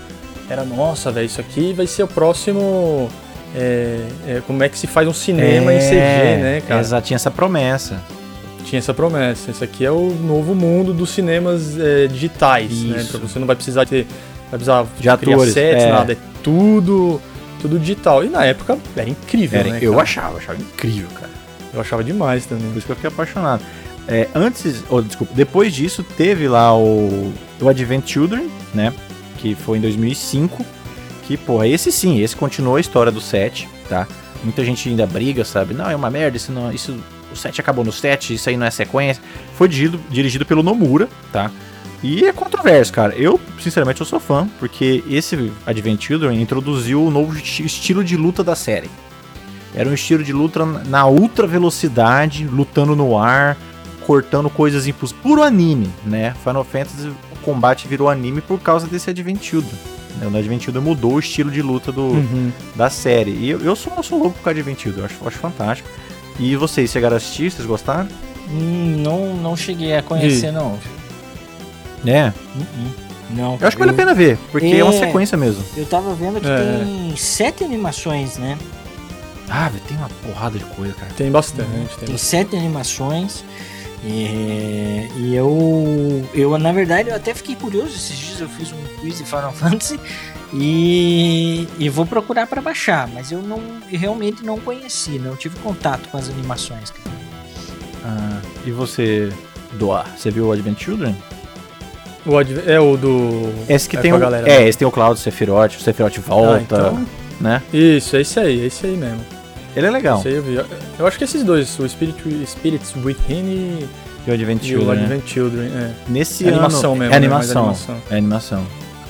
era, nossa, velho, isso aqui vai ser o próximo... é, é, como é que se faz um cinema em CG, né, cara? Exato, tinha essa promessa. Tinha essa promessa. Esse aqui é o novo mundo dos cinemas é, digitais, né? Isso. Pra você não vai precisar ter. Vai precisar De atores, sets, é. nada. É tudo. Tudo digital. E na época era incrível, Era- né? eu cara? achava, achava incrível, cara. Eu achava demais também. Por isso que eu fiquei apaixonado. É, antes, oh, desculpa, depois disso teve lá o, o Advent Children, né? Que foi em 2005. Que, porra, esse sim, esse continuou a história do 7, tá? Muita gente ainda briga, sabe? Não, é uma merda, isso não, isso, o 7 acabou no 7, isso aí não é sequência. Foi dirigido, dirigido pelo Nomura, tá? E é controverso, cara. Eu, sinceramente, eu sou fã, porque esse Advent Children introduziu o novo esti- estilo de luta da série. Era um estilo de luta na ultra velocidade, lutando no ar, cortando coisas impossíveis. Puro anime, né? Final Fantasy, o combate virou anime por causa desse Advent Children. né? O Advent Children mudou o estilo de luta do, Uhum. da série. E eu, eu, sou, eu sou louco por causa de Advent Children, eu acho, eu acho fantástico. E vocês chegaram a assistir, vocês gostaram? Hum, não, não cheguei a conhecer, E- não. É. Hum, Não. Eu acho que vale a pena ver, porque é, uma É. sequência mesmo. Eu tava vendo que É. tem sete animações, né? Ah, tem uma porrada de coisa, cara. Tem bastante. Tem Tem sete animações. E, e eu, eu, na verdade, eu até fiquei curioso. Esses dias eu fiz um quiz de Final Fantasy e, e vou procurar para baixar, mas eu não eu realmente não conheci, não tive contato com as animações. cara. Ah, e você, Doar, você viu o Advent Children? O é o do. Esse que é tem o. galera, é, né? esse tem o Cloud Sephiroth, o Sephiroth Ah, volta, então, né? Isso, é esse aí, é esse aí mesmo. Ele é legal. Eu. Eu acho que esses dois, o Spirit, Spirits Within e, E o Advent e o Children, né? Advent Children. É. Nesse É ano. animação mesmo, É né? Animação. animação. É animação.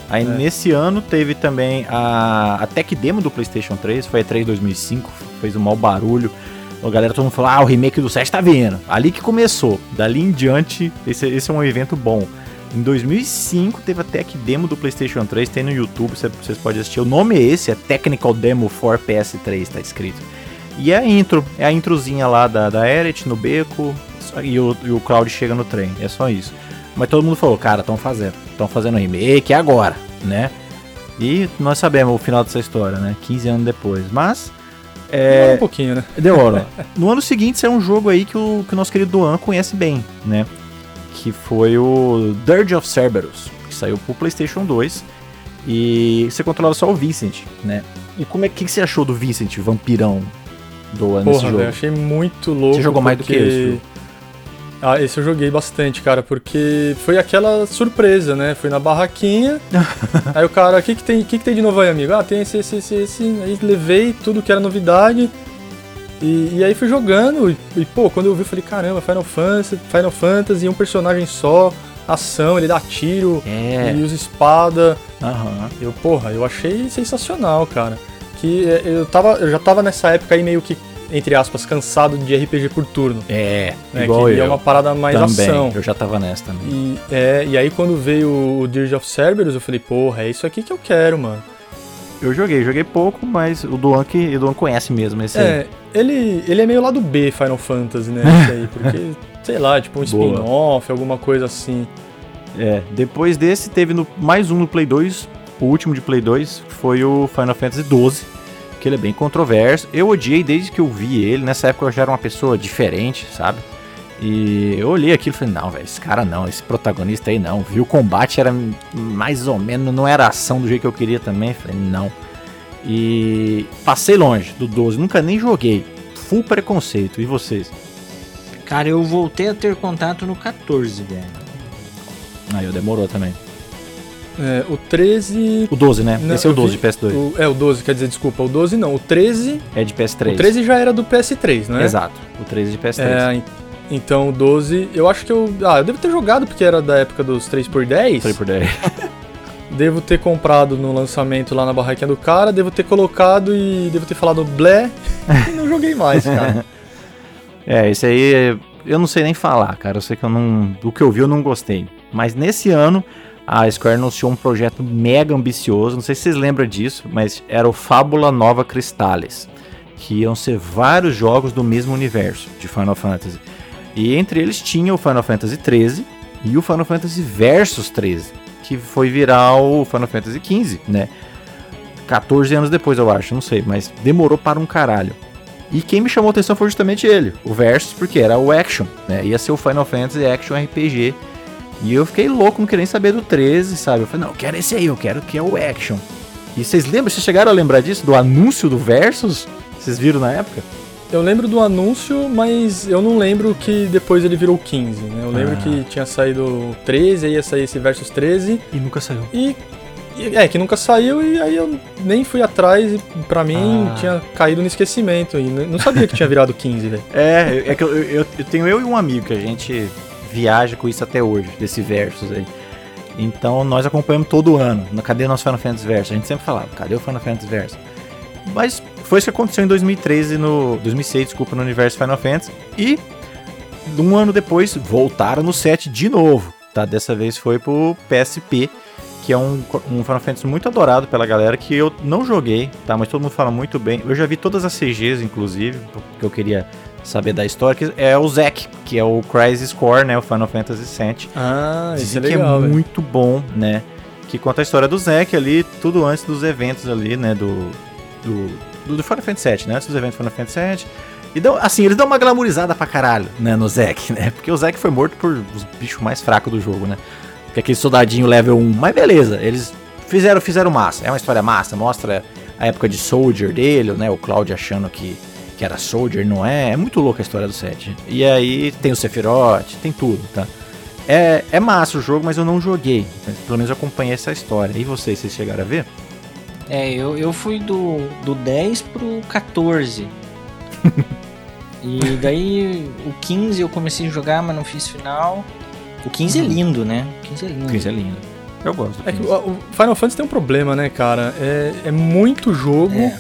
Aí É. nesse ano teve também a, a tech demo do PlayStation 3, foi a 3 2005, fez um mau barulho. A galera todo mundo falou: ah, o remake do 7 tá vindo. Ali que começou. Dali em diante, esse, esse é um evento bom. Em 2005 teve a tech demo do PlayStation 3, tem no YouTube, cê- vocês podem assistir. O nome é esse, é Technical Demo for PS3, tá escrito. E é a intro, é a introzinha lá da, da Eret no beco e o, e o Cloud chega no trem, é só isso. Mas todo mundo falou, cara, estão fazendo, estão fazendo remake agora, né? E nós sabemos o final dessa história, né? 15 anos depois. Mas, Demora é, um pouquinho, né? deu hora. No ano seguinte saiu um jogo aí que o, que o nosso querido Duan conhece bem, né? Que foi o Dirge of Cerberus, que saiu pro PlayStation 2. E você controlava só o Vincent, né? E como é que, que você achou do Vincent, vampirão, Doan, nesse Porra, jogo? achei muito louco. Você jogou mais do que porque- esse jogo? Ah, esse eu joguei bastante, cara, porque foi aquela surpresa, né? Fui na barraquinha, aí o cara, o que, que, tem, o que, que tem de novo aí, amigo? Ah, tem esse, esse, esse, esse. Aí levei tudo que era novidade. E, e aí fui jogando, e, e, pô, quando eu vi, eu falei, caramba, Final Fantasy, Final Fantasy, um personagem só, ação, ele dá tiro, É. ele usa espada. Aham. Eu, porra, eu achei sensacional, cara. Que é, eu, tava, eu já tava nessa época aí meio que, entre aspas, cansado de RPG por turno. É, Né, igual que eu. é uma parada mais também. ação. Eu já tava nessa também. E, é, e aí quando veio o Dirge of Cerberus, eu falei, porra, é isso aqui que eu quero, mano. Eu joguei, joguei pouco, mas o Duan que o Duan conhece mesmo esse aí. É, ele, ele é meio lado B Final Fantasy, né? Esse aí, porque, sei lá, tipo um spin-off, alguma coisa assim. É, depois desse teve no- mais um no Play 2, o último de Play 2, que foi o Final Fantasy XII, que ele é bem controverso. Eu odiei desde que eu vi ele, nessa época eu já era uma pessoa diferente, sabe? E eu olhei aquilo e falei, não, velho, esse cara não, esse protagonista aí não. Vi o combate, era mais ou menos, não era ação do jeito que eu queria também. Falei, não. E passei longe do 12, nunca nem joguei. Full preconceito. E vocês? Cara, eu voltei a ter contato no 14, velho. Aí eu demorou também. É, o 13. O 12, né? Não, Esse é o eu 12 vi- de PS2. o- é, o 12, quer dizer, desculpa, o 12 não, o 13. É de PS3. O 13 já era do PS3, não é? Exato. O 13 de PS3. É, então o 12, eu acho que eu. Ah, eu devo ter jogado porque era da época dos 3x10. Falei por 10. Devo ter comprado no lançamento lá na barraquinha do cara, devo ter colocado e devo ter falado blé e não joguei mais, cara. É, esse aí eu não sei nem falar, cara. Eu sei que eu não. Do que eu vi, eu não gostei. Mas nesse ano, a Square anunciou um projeto mega ambicioso. Não sei se vocês lembram disso, mas era o Fábula Nova Cristales. Que iam ser vários jogos do mesmo universo de Final Fantasy. E entre eles tinha o Final Fantasy XIII e o Final Fantasy Versus 13. Que foi virar o Final Fantasy XV, né? 14 anos depois, eu acho, não sei, mas demorou para um caralho. E quem me chamou a atenção foi justamente ele, o Versus, porque era o Action, né? Ia ser o Final Fantasy Action RPG. E eu fiquei louco, não queria nem saber do 13, sabe? Eu falei, não, eu quero esse aí, eu quero que é o Action. E vocês lembram, vocês chegaram a lembrar disso, do anúncio do Versus? Vocês viram na época? Eu lembro do anúncio, mas eu não lembro que depois ele virou 15, né? Eu lembro Ah. que tinha saído o 13, aí ia sair esse Versus 13 E nunca saiu. e. É, que nunca saiu e aí eu nem fui atrás e pra mim Ah. tinha caído no esquecimento e não sabia que tinha virado 15, velho. É, é que eu, eu, eu tenho eu e um amigo que a gente viaja com isso até hoje, desse Versus aí. Então nós acompanhamos todo ano. No Cadê o nosso Final Fantasy Versus? A gente sempre falava, cadê o Final Fantasy Versus? Mas foi isso que aconteceu em 2013, no 2006, desculpa, no universo Final Fantasy. E um ano depois voltaram no set de novo, tá? Dessa vez foi pro PSP, que é um, um Final Fantasy muito adorado pela galera, que eu não joguei, tá? Mas todo mundo fala muito bem. Eu já vi todas as CGs, inclusive, porque eu queria saber da história, que é o Zack, que é o Crisis Core, né? O Final Fantasy VII. Ah, isso é que legal, é velho. muito bom, né? Que conta a história do Zack ali, tudo antes dos eventos ali, né? Do, do, do, Final Fantasy VII, né? Antes dos eventos Final Fantasy VII. E dão, assim, eles dão uma glamourizada pra caralho, né? No Zack, né? Porque o Zack foi morto por os bichos mais fracos do jogo, né? Porque aquele soldadinho level 1. Mas beleza, eles fizeram, fizeram massa. É uma história massa, mostra a época de Soldier dele, né? O Cloud achando que, que era Soldier, não é? É muito louca a história do set. E aí tem o Sephiroth, tem tudo, tá? É, é massa o jogo, mas eu não joguei. Pelo menos eu acompanhei essa história. E vocês, vocês chegaram a ver? É, eu, eu fui do, do 10 pro 14. e daí o 15 eu comecei a jogar, mas não fiz final. O 15 é lindo, né? O 15 é lindo. Isso é lindo. Eu gosto. É que 15. o o Final Fantasy tem um problema, né, cara? É, é muito jogo, É,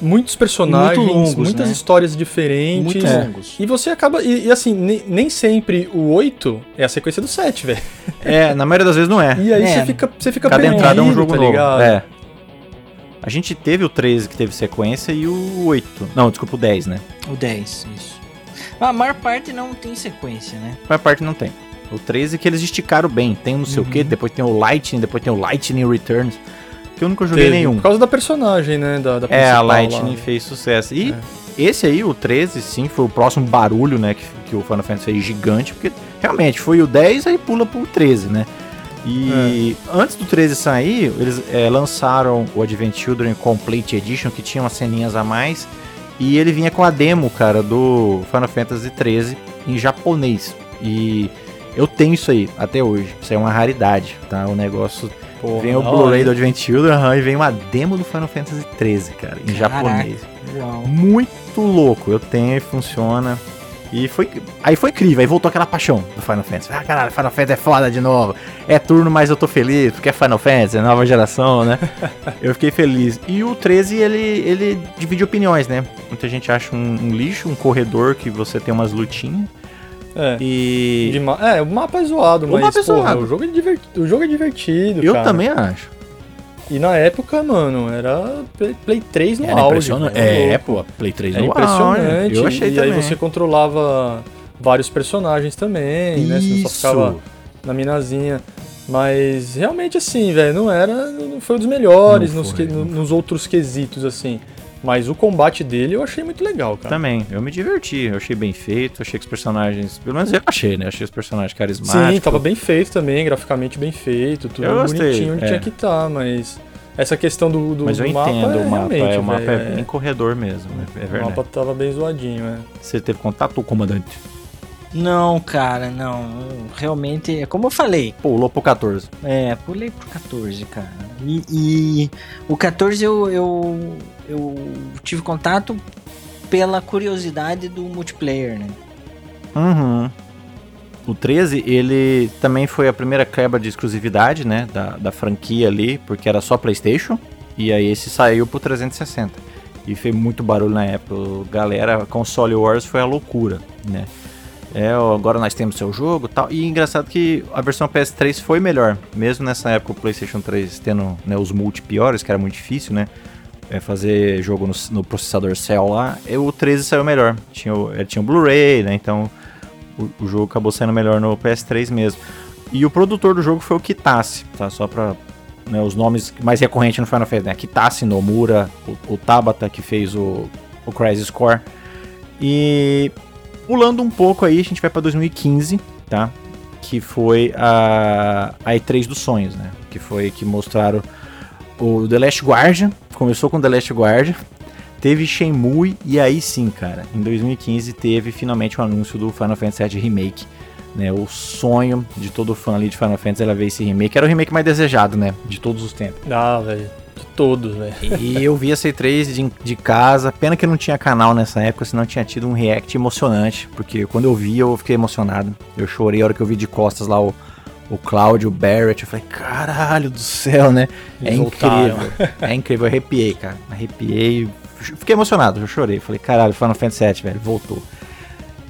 muitos personagens, muito longos, muitas né? histórias diferentes. muito É. longos. E você acaba. E, e assim, ne- nem sempre o 8 é a sequência do 7, velho. É, na maioria das vezes não é. E aí É. você fica, você fica Cada perdido, entrada é um jogo tá novo. ligado? É. A gente teve o 13 que teve sequência e o 8. Não, desculpa, o 10, né? O 10, isso. A maior parte não tem sequência, né? A parte não tem. O 13 que eles esticaram bem. Tem um não sei o que, Uhum. depois tem o Lightning, depois tem o Lightning Returns. Que eu nunca joguei Teve, nenhum. Por causa da personagem, né? Da, da É, a principal lá, Lightning né? fez sucesso. E É. esse aí, o 13, sim, foi o próximo barulho, né, que, que o Final Fantasy fez gigante, porque realmente foi o 10, aí pula pro 13, né? E É. antes do 13 sair, eles é, lançaram o Advent Children Complete Edition, que tinha umas ceninhas a mais, e ele vinha com a demo, cara, do Final Fantasy 13 em japonês. E eu tenho isso aí até hoje. Isso é uma raridade, tá? O negócio Porra, vem o Blu-ray do Advent Children aham, e vem uma demo do Final Fantasy XIII, cara, em Caraca. japonês. Uau. Muito louco. Eu tenho e funciona. E foi. Aí foi incrível, aí voltou aquela paixão do Final Fantasy. Ah, caralho, Final Fantasy é foda de novo. É turno, mas eu tô feliz, porque é Final Fantasy, é nova geração, né? eu fiquei feliz. E o 13, ele, ele divide opiniões, né? Muita gente acha um, um lixo, um corredor que você tem umas lutinhas. É. E. De é, o mapa é zoado, O mas mapa é porra, zoado. O, jogo é divertido, o jogo é divertido, Eu cara. também acho. E na época, mano, era Play, Play 3 no Era auge. É, louco. pô, Play 3 É no impressionante. auge. Eu achei e também. aí você controlava vários personagens também, né? Você só ficava na minazinha. Mas realmente assim, velho, não era. Não foi um dos melhores Não nos, foi, que- nos outros quesitos, assim. Mas o combate dele eu achei muito legal, cara. Também, eu me diverti, eu achei bem feito, achei que os personagens, pelo menos eu achei, né? Achei os personagens carismáticos. Sim, tava bem feito também, graficamente bem feito, tudo Eu gostei, bonitinho onde é. tinha que estar, mas essa questão do, do, Mas eu do mapa entendo, é o mapa, é, o mapa é bem corredor mesmo, é, é O verdade. mapa tava bem zoadinho, é. Você teve contato com o comandante? Não, cara, não. Realmente, é como eu falei, Pulou pro 14. É, pulei pro 14, cara. E, e o 14 eu, eu, eu tive contato pela curiosidade do multiplayer, né? Uhum. O 13, ele também foi a primeira quebra de exclusividade, né, da, da franquia ali, porque era só PlayStation, e aí esse saiu pro 360. E fez muito barulho na época. Galera, console wars foi a loucura, né? É, agora nós temos seu jogo tal. E engraçado que a versão PS3 foi melhor. Mesmo nessa época o PlayStation 3 tendo né, os multi piores, que era muito difícil, né? é, fazer jogo no, no processador Cell lá, e o 13 saiu melhor. Tinha ele tinha o Blu-ray, né? Então o, o jogo acabou saindo melhor no PS3 mesmo. E o produtor do jogo foi o Kitase, tá? Só pra né, os nomes mais recorrentes no Final Fantasy, né? Kitase, Nomura, o, o Tabata que fez o, o Crisis Core. E pulando um pouco aí, a gente vai pra 2015, tá? Que foi a, a E3 dos sonhos, né? Que foi que mostraram o The Last Guardian, começou com The Last Guardian, teve Shenmue e aí sim, cara, em 2015 teve finalmente o anúncio do Final Fantasy VII Remake, né? O sonho de todo fã ali de Final Fantasy era ver esse remake, era o remake mais desejado, né? De todos os tempos. Ah, velho. De todos, velho. E eu vi essa E3 de, de casa, pena que não tinha canal nessa época, senão tinha tido um react emocionante, porque quando eu vi eu fiquei emocionado. Eu chorei a hora que eu vi de costas lá o, o Cláudio Barrett, eu falei, caralho do céu, né? É voltaram. incrível. É incrível, eu arrepiei, cara. Arrepiei. Fiquei emocionado, eu chorei. Falei, caralho, Final Fantasy VII, velho, voltou.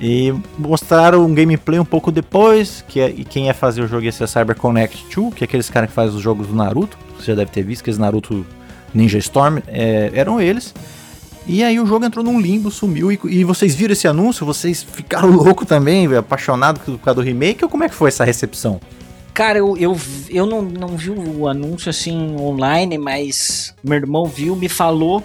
E mostraram um gameplay um pouco depois, que é, e quem ia fazer o jogo ia ser a Cyber Connect 2, que é aqueles caras que fazem os jogos do Naruto. Você já deve ter visto, aqueles Naruto Ninja Storm, é, eram eles. E aí o jogo entrou num limbo, sumiu, e, e vocês viram esse anúncio? Vocês ficaram loucos também, velho, apaixonados por causa do remake? Ou como é que foi essa recepção? Cara, eu, eu, eu não, não vi o anúncio assim online, mas meu irmão viu, me falou.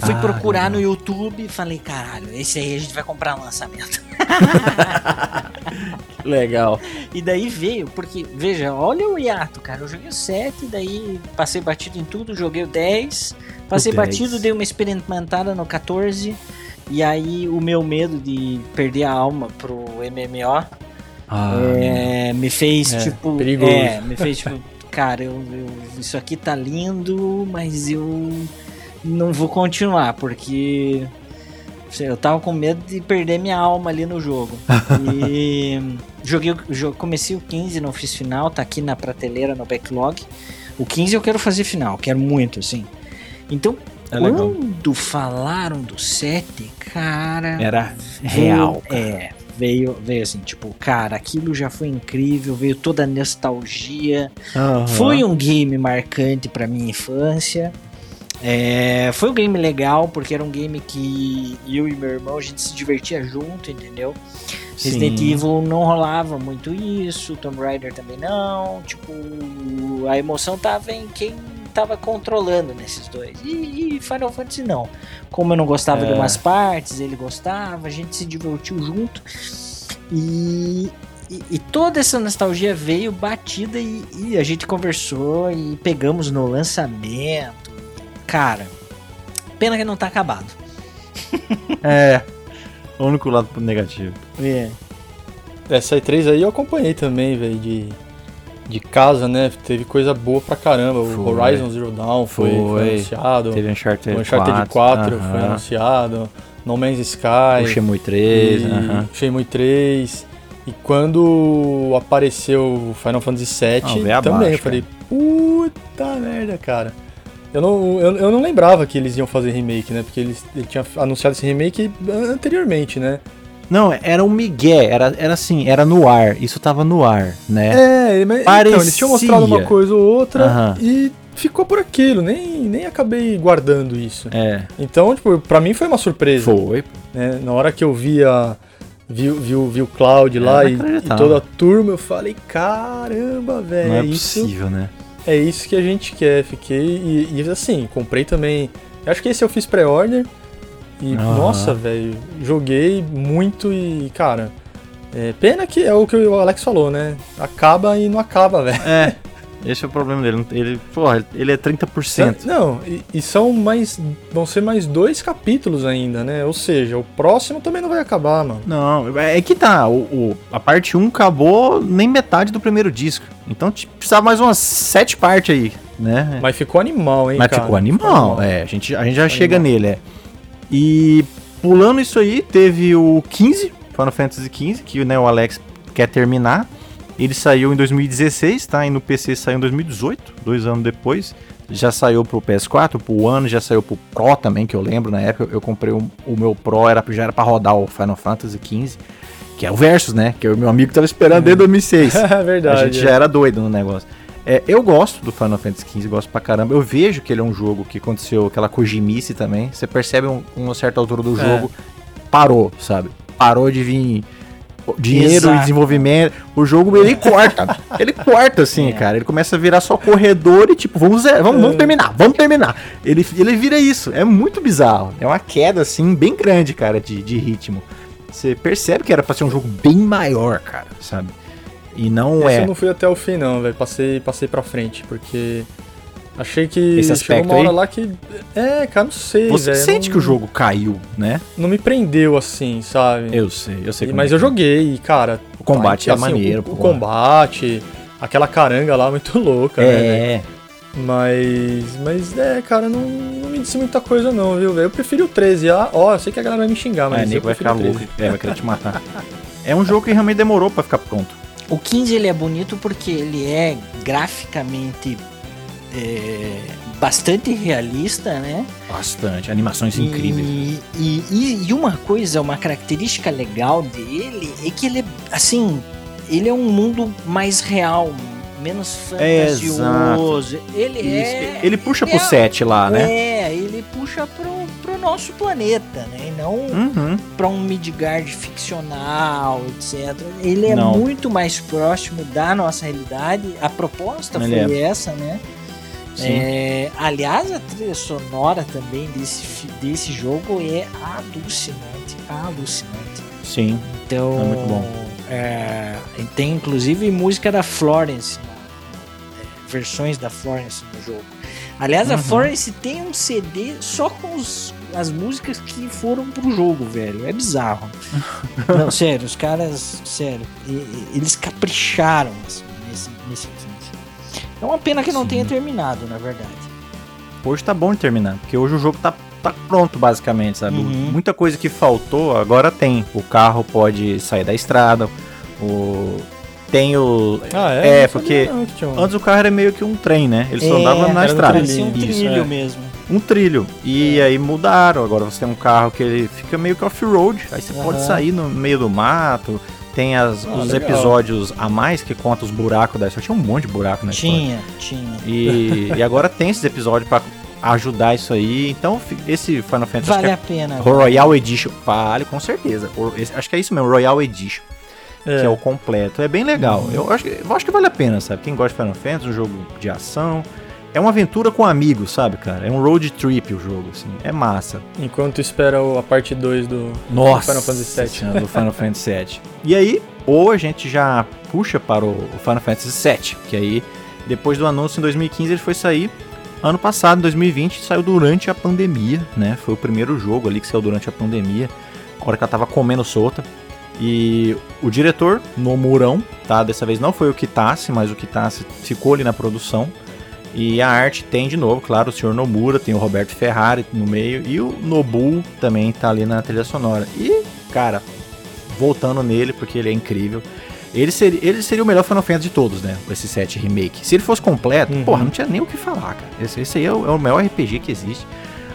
Fui Ah, procurar legal. no YouTube e falei, caralho, esse aí a gente vai comprar lançamento. Legal. E daí veio, porque, veja, olha o hiato, cara. Eu joguei o 7, daí passei batido em tudo, joguei o 10. Passei O 10. batido, dei uma experimentada no 14. E aí o meu medo de perder a alma pro MMO Ah, é, me fez É, tipo. perigoso. É, me fez tipo, cara, eu, eu- isso aqui tá lindo, mas eu não vou continuar, porque eu tava com medo de perder minha alma ali no jogo. E joguei, comecei o 15, não fiz final, tá aqui na prateleira no backlog. O 15 eu quero fazer final, quero muito, assim. Então, É quando falaram do 7, cara. Era Veio- real. cara. É, veio, veio assim, tipo, cara, aquilo já foi incrível, veio toda a nostalgia. Aham. Foi um game marcante pra minha infância. É, foi um game legal, porque era um game que eu e meu irmão a gente se divertia junto, entendeu? Resident Sim. Evil não rolava muito isso, Tomb Raider também não. Tipo, a emoção tava em quem tava controlando nesses dois. E, e Final Fantasy não. Como eu não gostava de É. umas partes, ele gostava, a gente se divertiu junto. E, e, e toda essa nostalgia veio batida e, e a gente conversou e pegamos no lançamento. Cara, pena que não tá acabado. É. O único lado negativo. É. Essa E3 aí eu acompanhei também, velho, de, de casa, né? Teve coisa boa pra caramba. O Foi. Horizon Zero Dawn foi, foi Foi. anunciado. Teve Uncharted, o Uncharted 4, 4, foi aham. anunciado. No Man's Sky. o Shenmue 3, e aham. Shenmue 3. E quando apareceu o Final Fantasy VII, veio também abaixo, eu falei, puta merda, cara. Eu não, eu, eu não lembrava que eles iam fazer remake, né? Porque eles, ele tinha anunciado esse remake anteriormente, né? Não, era um migué, era, era assim, era no ar, isso tava no ar, né? É, mas, Parecia. então, eles tinham mostrado uma coisa ou outra e ficou por aquilo, nem, nem acabei guardando isso. É, Então, tipo, pra mim foi uma surpresa. foi. né? Na hora que eu vi a. Vi, vi, o- vi o Cloud É, lá e, e inacreditável. toda a turma, eu falei, caramba, velho, Não é, é, isso, possível, né? É isso que a gente quer. Fiquei. E, e, assim, comprei também. eu Acho que esse eu fiz pré-order. E, Aham. nossa, velho, joguei muito e, cara. É, pena que é o que o Alex falou, né? Acaba e não acaba, velho. É, esse é o problema dele. Ele, porra, ele é 30%. Não, e, e são mais. Vão ser mais dois capítulos ainda, né? Ou seja, o próximo também não vai acabar, mano. Não, é que tá, o, o- a parte 1 acabou nem metade do primeiro disco. Então precisava mais umas sete partes aí, né? Mas ficou animal, hein, Mas cara? ficou animal, é. A gente, a gente já chega animal. nele, é. E pulando isso aí, teve o 15, Final Fantasy XV, que né, o Alex quer terminar. Ele saiu em 2016, tá? E no PC saiu em 2018, dois anos depois. Já saiu pro PS4, pro One, já saiu pro Pro também, que eu lembro na época. Eu comprei o, o meu Pro, era, já era pra rodar o Final Fantasy XV, que é o Versus, né? Que o meu amigo tava esperando desde 2006. é verdade. A gente já era doido no negócio. É, eu gosto do Final Fantasy XV, gosto pra caramba. Eu vejo que ele é um jogo que aconteceu aquela Kojimice também. Você percebe um, uma certa altura do É. jogo, parou, sabe? Parou de vir dinheiro Exato. e desenvolvimento. O jogo ele corta. ele corta, assim, É. cara. Ele começa a virar só corredor e tipo, vamos, zerar, vamos, vamos terminar, vamos terminar. Ele, ele vira isso. É muito bizarro. É uma queda, assim, bem grande, cara, de, de ritmo. Você percebe que era pra ser um jogo bem maior, cara, sabe? E não Esse é. eu não fui até o fim, não, velho. Passei, passei pra frente, porque. Achei que Esse chegou aspecto uma hora aí? lá que. É, cara, não sei. Você velho, sente não, que o jogo caiu, né? Não me prendeu assim, sabe? Eu sei, eu sei. E- mas é eu que é. joguei, e, cara. O combate é assim, maneiro, O, pô. o combate, aquela caranga lá muito louca, né? velho? É, Mas. Mas é, cara, não, não me disse muita coisa, não, viu, velho? Eu prefiro o 13. Ah, ó, eu sei que a galera vai me xingar, mas. é, eu nego vai prefiro ficar o 13. louco. É, vai querer te matar. É um jogo que realmente demorou pra ficar pronto. O 15 ele é bonito porque ele é graficamente é, bastante realista, né? Bastante. Animações incríveis. E, e, e- e uma coisa, uma característica legal dele é que ele é assim, ele é um mundo mais real, menos É, fantasioso. Ele Isso, é. Ele puxa ele pro é- 7 lá, né? É, ele puxa pro, pro nosso planeta, né? E não Uhum. para um Midgard ficcional, etc. Ele é Não. muito mais próximo da nossa realidade. A proposta Ele foi essa, né? É, aliás, a trilha sonora também desse, desse jogo é alucinante, alucinante. Sim. Então, É muito bom. é, tem inclusive música da Florence, é, versões da Florence no jogo. Aliás, a Uhum. Florence tem um CD só com os- as músicas que foram pro jogo, velho. É bizarro. Não, sério, os caras, sério, eles capricharam assim, nesse, nesse 15. É uma pena que não Sim. tenha terminado, na verdade. Hoje tá bom de terminar, porque hoje o jogo tá, tá pronto, basicamente, sabe? Uhum. Muita coisa que faltou, agora tem. O carro pode sair da estrada, o... tem o... Ah, é? É, porque não um- Antes o carro era meio que um trem, né? Ele só É, andava na estrada. Parecia um Isso, trilho é. mesmo. Um trilho. E aí mudaram. Agora você tem um carro que ele fica meio que off-road. Aí você pode Aham. sair no meio do mato. Tem as- Ah, os legal. episódios a mais que conta os buracos da história. Tinha um monte de buraco na história. Tinha, tinha. E, e agora tem esses episódios pra ajudar isso aí. Então, esse Final Fantasy Vale acho a pena. é Royal Edition. Vale, com certeza. Acho que é isso mesmo, Royal Edition. É. Que é o completo. É bem legal. Eu, acho, que- eu acho que vale a pena, sabe? Quem gosta de Final Fantasy, um jogo de ação. É uma aventura com amigos, sabe, cara? É um road trip o jogo, assim. É massa. Enquanto espera a parte 2 do Nossa! Final Fantasy VII. Senhora, Do Final Fantasy VII. E aí, ou a gente já puxa para o o Final Fantasy VII, que aí, depois do anúncio em 2015, ele foi sair ano passado, em 2020, saiu durante a pandemia, né? Foi o primeiro jogo ali que saiu durante a pandemia, a hora que ela tava comendo solta. E o diretor, Nomurão, tá? Dessa vez não foi o Kitase, mas o Kitase ficou ali na produção. E a arte tem de novo, claro, o Sr. Nomura, tem o Roberto Ferrari no meio e o Nobu também tá ali na trilha sonora. E, cara, voltando nele, porque ele é incrível. Ele seria, ele seria o melhor Final Fantasy de todos, né? Esse 7 remake. Se ele fosse completo, Uhum. porra, não tinha nem o que falar, cara. Esse, esse aí é o, é o maior RPG que existe.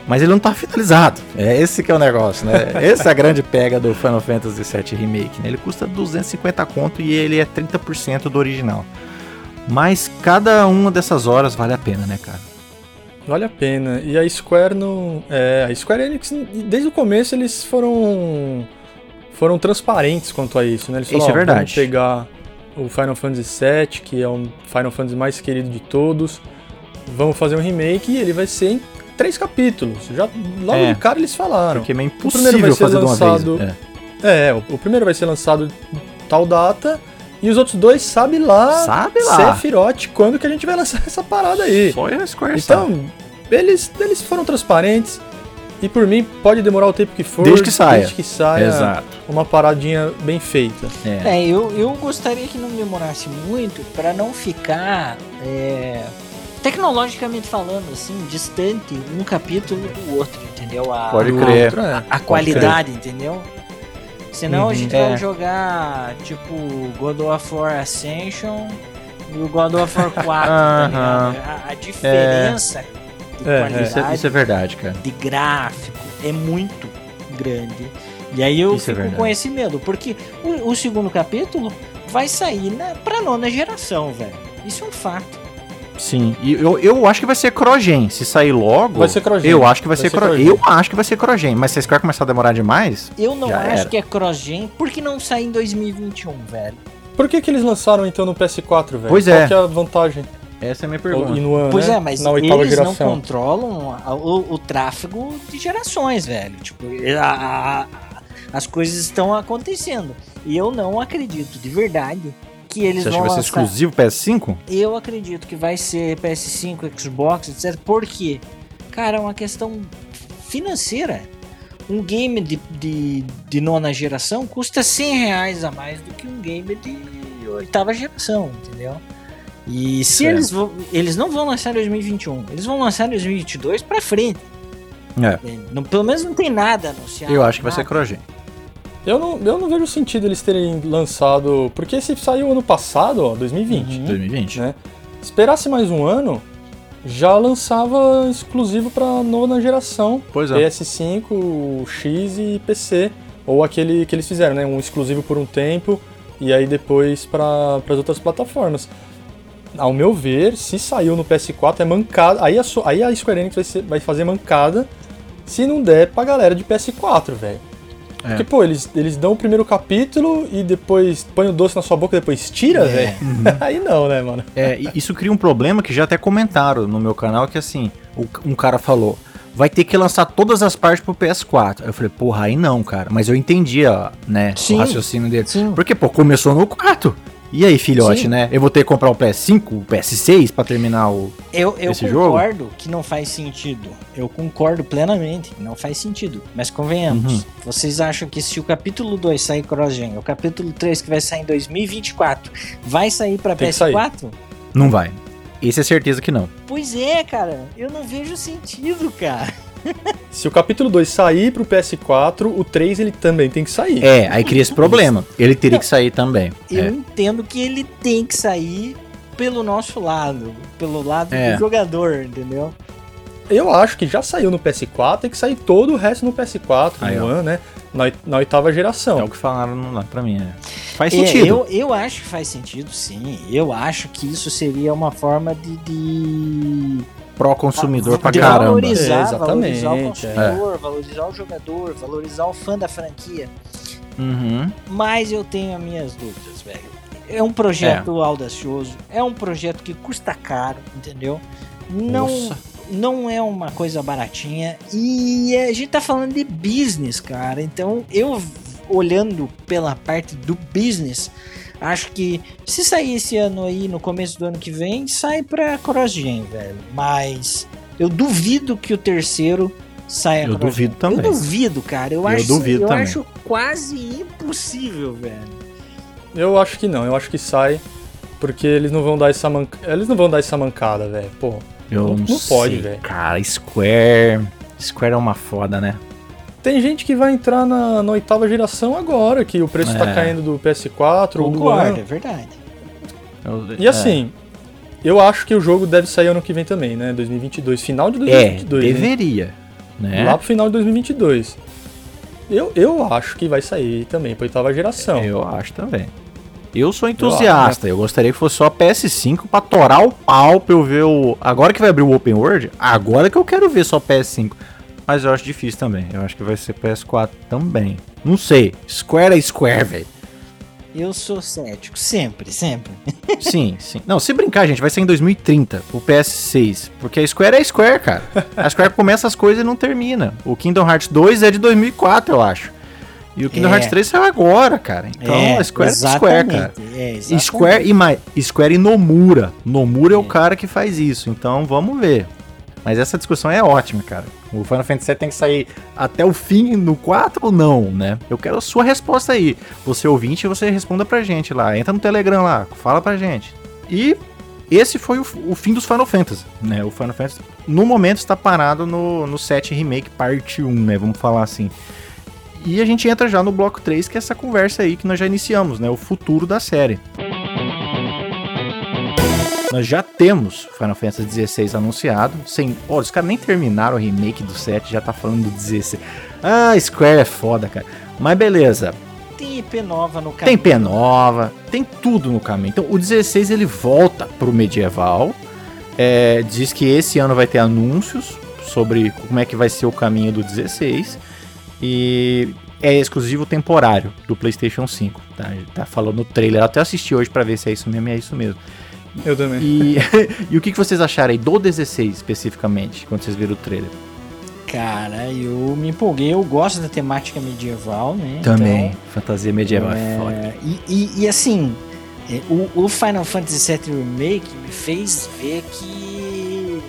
Mas ele não tá finalizado. É esse que é o negócio, né? Essa é a grande pega do Final Fantasy VII Remake, né? Ele custa 250 conto e ele é 30% do original. Mas cada uma dessas horas vale a pena, né, cara? Vale a pena. E a Square não. É, a Square Enix, desde o começo, eles foram. foram transparentes quanto a isso, né? Eles Isso é falaram, verdade. Vamos pegar o Final Fantasy VII, que é um Final Fantasy mais querido de todos. Vamos fazer um remake e ele vai ser em três capítulos. Já logo É. de cara eles falaram. Porque é meio O primeiro vai impossível ser fazer de uma lançado- vez. É. É, o, o primeiro vai ser lançado tal data. E os outros dois sabe lá, Sabe lá. Sephiroth, quando que a gente vai lançar essa parada aí. Só a Square. Então, eles, eles foram transparentes. E por mim, pode demorar o tempo que for. Desde que saia. Desde que saia Exato. uma paradinha bem feita. É. É, eu, eu gostaria que não demorasse muito pra não ficar, é, tecnologicamente falando, assim, distante um capítulo do outro, entendeu? A, Pode crer. outro, é. a qualidade, entendeu? Senão a Uhum. gente É. vai jogar, tipo, God of War Ascension e o God of War 4, tá ligado? A, a diferença de É, é. qualidade, Isso, é, isso é verdade, cara. de gráfico é muito grande. E aí eu Isso é fico verdade. com esse medo, porque o, o segundo capítulo vai sair na, pra nona geração, velho. Isso é um fato. Sim. E eu, eu acho que vai ser Crogen. Se sair logo. Vai ser Crogen. Eu acho que vai, Vai ser, ser Crogen. Crogen. Eu acho que vai ser Crogen. Mas se a Square começar a demorar demais. Eu não Já acho era. que é cross-gen, porque não sai em 2021, velho. Por que, que eles lançaram então no PS4, velho? Pois Qual é. que é a vantagem? Essa é a minha E no One, Pois né? é, mas eles geração. não controlam a- o, o tráfego de gerações, velho. Tipo, a- a- as coisas estão acontecendo. E eu não acredito, de verdade, que eles Você acha que vão vai ser lançar... exclusivo PS5? Eu acredito que vai ser PS5, Xbox, etc. Por quê? Cara, é uma questão financeira. Um game de, de, de nona geração custa 100 reais a mais do que um game de oitava geração, entendeu? E se Certo. eles vão, eles não vão lançar em 2021, eles vão lançar em 2022 pra frente. É. Não, pelo menos não tem nada anunciado. Eu acho que vai ser nada. Crogen. Eu não, eu não vejo sentido eles terem lançado. Porque esse saiu ano passado, ó, 2020. Uhum. 2020. Né? Esperasse mais um ano, já lançava exclusivo pra nona geração. Pois é. PS5, X e PC. Ou aquele que eles fizeram, né? Um exclusivo por um tempo e aí depois para as outras plataformas. Ao meu ver, se saiu no PS4 é mancada. Aí a, aí a Square Enix vai, ser- vai fazer mancada se não der pra galera de PS4, velho. É. Porque, pô, eles, eles dão o primeiro capítulo e depois põe o doce na sua boca e depois tira, É. velho. aí não, né, mano? É, isso cria um problema que já até comentaram no meu canal, que assim, um cara falou, vai ter que lançar todas as partes pro PS4. Aí eu falei, porra, aí não, cara. Mas eu entendia, né, Sim. o raciocínio dele. Sim. Porque, pô, começou no 4. E aí, filhote, Sim. né? Eu vou ter que comprar o PS5, o PS6 pra terminar o... Eu, eu esse jogo? concordo que não faz sentido. Eu concordo plenamente que não faz sentido. Mas convenhamos, Uhum. vocês acham que se o capítulo 2 sair cross-gen, o capítulo 3 que vai sair em 2024, vai sair que PS4? Não vai. Esse é certeza que não. Pois é, cara. Eu não vejo sentido, cara. Se o capítulo 2 sair pro PS4, o 3 ele também tem que sair. É, aí cria esse problema. Ele teria que sair também. Eu É. entendo que ele tem que sair pelo nosso lado, pelo lado É. do jogador, entendeu? Eu acho que já saiu no PS4, tem que sair todo o resto no PS4, Aí, no. One, né? Na, na oitava geração. É o que falaram lá pra mim, é. Faz É, sentido. eu, eu acho que faz sentido, sim. Eu acho que isso seria uma forma de. de... Pró-consumidor pra caramba. Valorizar, É, exatamente, valorizar o consumidor, valorizar o jogador, valorizar o fã da franquia. Uhum. Mas eu tenho as minhas dúvidas, velho. É um projeto audacioso, é um projeto que custa caro, entendeu? Não, Nossa. não é uma coisa baratinha. E a gente tá falando de business, cara. Então eu, olhando pela parte do business, acho que se sair esse ano aí, no começo do ano que vem, sai pra CrossGen, velho. Mas eu duvido que o terceiro saia Eu duvido também. Eu duvido, cara. Eu, Eu acho, duvido eu também. acho quase impossível, velho. Eu acho que não, eu acho que sai. Porque eles não vão dar essa manca... Eles não vão dar essa mancada, velho. Pô. Eu Não- não, não pode, sei, velho. Cara, Square. Square é uma foda, né? Tem gente que vai entrar na, na oitava geração agora, que o preço tá É. caindo do PS4 ou do One. é verdade. E assim, eu acho que o jogo deve sair ano que vem também, né? 2022, final de É, 2022. né? deveria. Né? Lá pro final de 2022. Eu, eu acho que vai sair também pra oitava geração. Eu acho também. Eu sou entusiasta. Eu, gostaria que fosse só PS5 pra torar o pau pra eu ver o. Agora que vai abrir o Open World, agora que eu quero ver só PS5. Mas eu acho difícil também. Eu acho que vai ser PS4 também. Não sei. Square é Square, velho. Eu sou cético, sempre, sempre. Sim, sim. Não, se brincar, gente, vai ser em 2030, o PS6. Porque a Square é Square, cara. A Square começa as coisas e não termina. O Kingdom Hearts 2 é de 2004, eu acho. E o Kingdom É. Hearts 3 saiu agora, cara. Então, a Square é Square, cara. É. Square e, Ma- Square e Nomura. Nomura é o É. cara que faz isso. Então, vamos ver. Mas essa discussão é ótima, cara. O Final Fantasy VII tem que sair até o fim no 4 ou não, né? Eu quero a sua resposta aí. Você ouvinte, você responda pra gente lá. Entra no Telegram lá, fala pra gente. E esse foi o, o fim dos Final Fantasy, né? O Final Fantasy, no momento, está parado no, no 7 Remake Parte 1, né? Vamos falar assim. E a gente entra já no bloco 3, que é essa conversa aí que nós já iniciamos, né? O futuro da série. Nós já temos Final Fantasy XVI anunciado. Sem... Olha, os caras nem terminaram o remake do 7, já tá falando do 16. Ah, Square é foda, cara. Mas beleza. Tem IP nova no Tem caminho. P nova, tem tudo no caminho. Então, o 16 ele volta pro medieval. É, diz que esse ano vai ter anúncios sobre como é que vai ser o caminho do 16. E é exclusivo temporário do PlayStation 5. Tá, tá falando no trailer. Eu até assisti hoje pra ver se é isso mesmo. e É isso mesmo. Eu também. E, e o que que vocês acharam aí do 16 especificamente, quando vocês viram o trailer? Cara, eu me empolguei, eu gosto da temática medieval, né? fantasia medieval é, Então, foda. é, e, e- e assim, é, o, o Final Fantasy VII Remake me fez ver que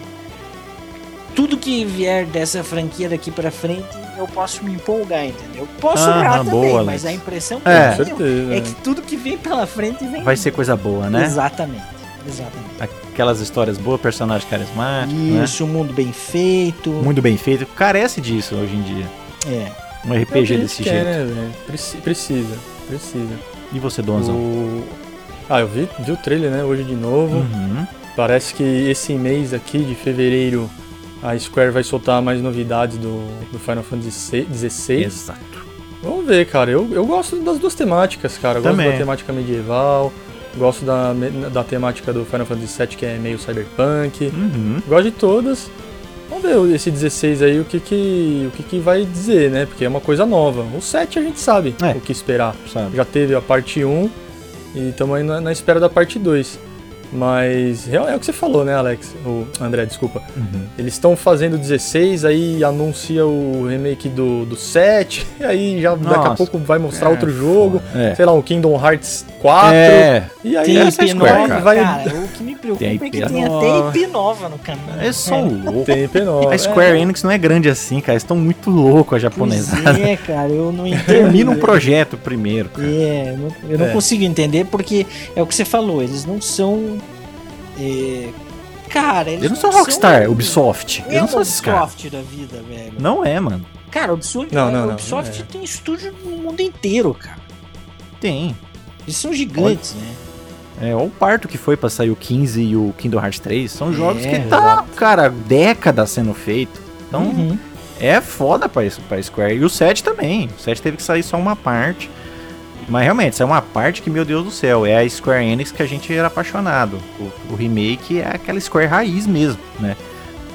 tudo que vier dessa franquia daqui pra frente eu posso me empolgar, entendeu? Posso Aham, errar também, boa, mas a impressão que É. eu tenho certeza. é que tudo que vem pela frente vem Vai ser coisa boa, né? Exatamente, exatamente. Aquelas histórias boas, personagem carismático, né? Isso, um mundo bem feito. Muito bem feito. Carece disso hoje em dia. É. Um É RPG gente desse quer, jeito. né, velho? Preci- precisa, precisa. E você, Donzão? O... Ah, eu vi, vi o trailer, né, hoje de novo. Uhum. Parece que esse mês aqui de fevereiro a Square vai soltar mais novidades do, do Final Fantasy XVI. Exato. Vamos ver, cara. Eu, eu gosto das duas temáticas, cara. Eu gosto Também. da temática medieval, gosto da, da temática do Final Fantasy VII, que é meio cyberpunk. Uhum. Gosto de todas. Vamos ver esse 16 aí, o que que, o que que vai dizer, né? Porque é uma coisa nova. O 7 a gente sabe É. o que esperar. Sabe? Já teve a parte 1 e estamos aí na, na espera da parte 2. Mas é o que você falou, né, Alex? O André, desculpa. Uhum. Eles estão fazendo 16, aí anuncia o remake do, do 7, e aí já daqui a Nossa. pouco vai mostrar É, outro jogo. É. Sei lá, um Kingdom Hearts 4. É. E aí Tem é IP Square, nova, cara. Vai- cara. O que me preocupa Tem é que tem nova. até IP nova no caminho. Eles são loucos. tem IP nova. A Square É. Enix não é grande assim, cara. Eles estão muito loucos, a Pois japonesada. é, cara, eu não entendo. Termina um projeto primeiro, cara. É, eu não, eu não É. consigo entender porque é o que você falou, eles não são. É, cara, eles, Eles não são Rockstar, Ubisoft. Não Eles é não são esses caras. Ubisoft da vida, velho. Não é, mano. Cara, Ubisoft, Não, não, não, Ubisoft é. tem estúdio no mundo inteiro, cara. Tem. Eles são gigantes, né? É, olha o parto que foi pra sair o 15 e o Kingdom Hearts 3. São jogos É, que tá, cara, décadas sendo feito. Então, Uhum. é foda pra, isso, pra Square. E o 7 também. O 7 teve que sair só uma parte. Mas realmente, isso é uma parte que, meu Deus do céu, é a Square Enix que a gente era apaixonado. O, o remake é aquela Square raiz mesmo, né?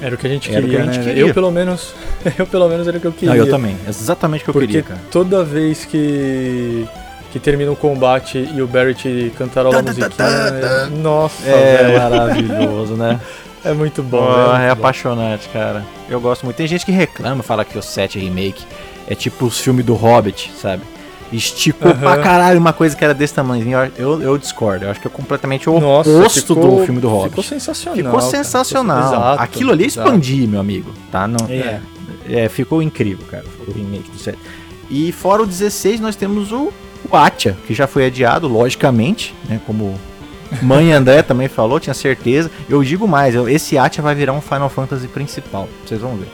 Era o que a gente o que queria, a gente né? queria. Eu pelo menos, eu pelo menos era o que eu queria. Não, eu também. É exatamente o que eu Porque queria, cara. toda vez que que termina um combate e o Barrett cantarola a musiquinha, tá, é- nossa, É velho, maravilhoso, né? é muito bom. Pô, é muito é bom. apaixonante, cara. Eu gosto muito. Tem gente que reclama, fala que o 7 remake é tipo os filmes do Hobbit, sabe? Esticou Aham. pra caralho uma coisa que era desse tamanhozinho. Eu, eu, eu discordo. Eu acho que é completamente o Nossa, oposto ficou- do filme do Hobbit. Ficou sensacional. Ficou cara. sensacional. Exato, Aquilo ali é exato. expandir, meu amigo. Tá? Não, É. É, ficou incrível, cara, o remake do 7. E fora o 16, nós temos o, o Atia, que já foi adiado, logicamente, né? Como mãe André também falou, tinha certeza. Eu digo mais, esse Atia vai virar um Final Fantasy principal, vocês vão ver.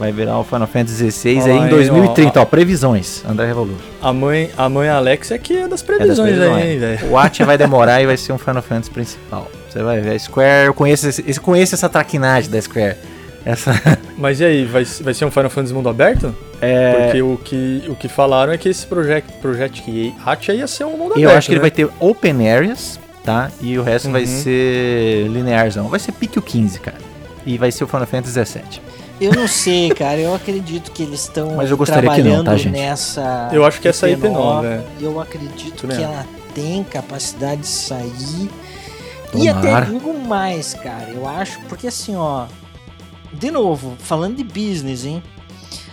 Vai virar o Final Fantasy XVI aí em aí, 2030, ó, previsões, André Revolution. A mãe, a mãe Alex é que é das É das previsões, previsões. aí, hein, velho. O Atia vai demorar e vai ser um Final Fantasy principal. Você vai ver, a Square, eu conheço, eu conheço essa traquinagem da Square. Essa, Mas e aí, vai, vai ser um Final Fantasy mundo aberto? é, Porque o que, o que falaram é que esse projeto, projeto que Atia ia ser um mundo aberto. eu acho que ele né? vai ter open areas, tá? E o resto vai Uhum. ser linearzão. Vai ser pique o 15, cara. E vai ser o Final Fantasy 17. Eu não sei, cara. Eu acredito que eles estão que não, trabalhando tá, gente? nessa. Eu acho que essa IP IP9. nova, é. Eu acredito que ela tem capacidade de sair. E até digo mais, cara. Eu acho, porque assim, ó. De novo, falando de business, hein?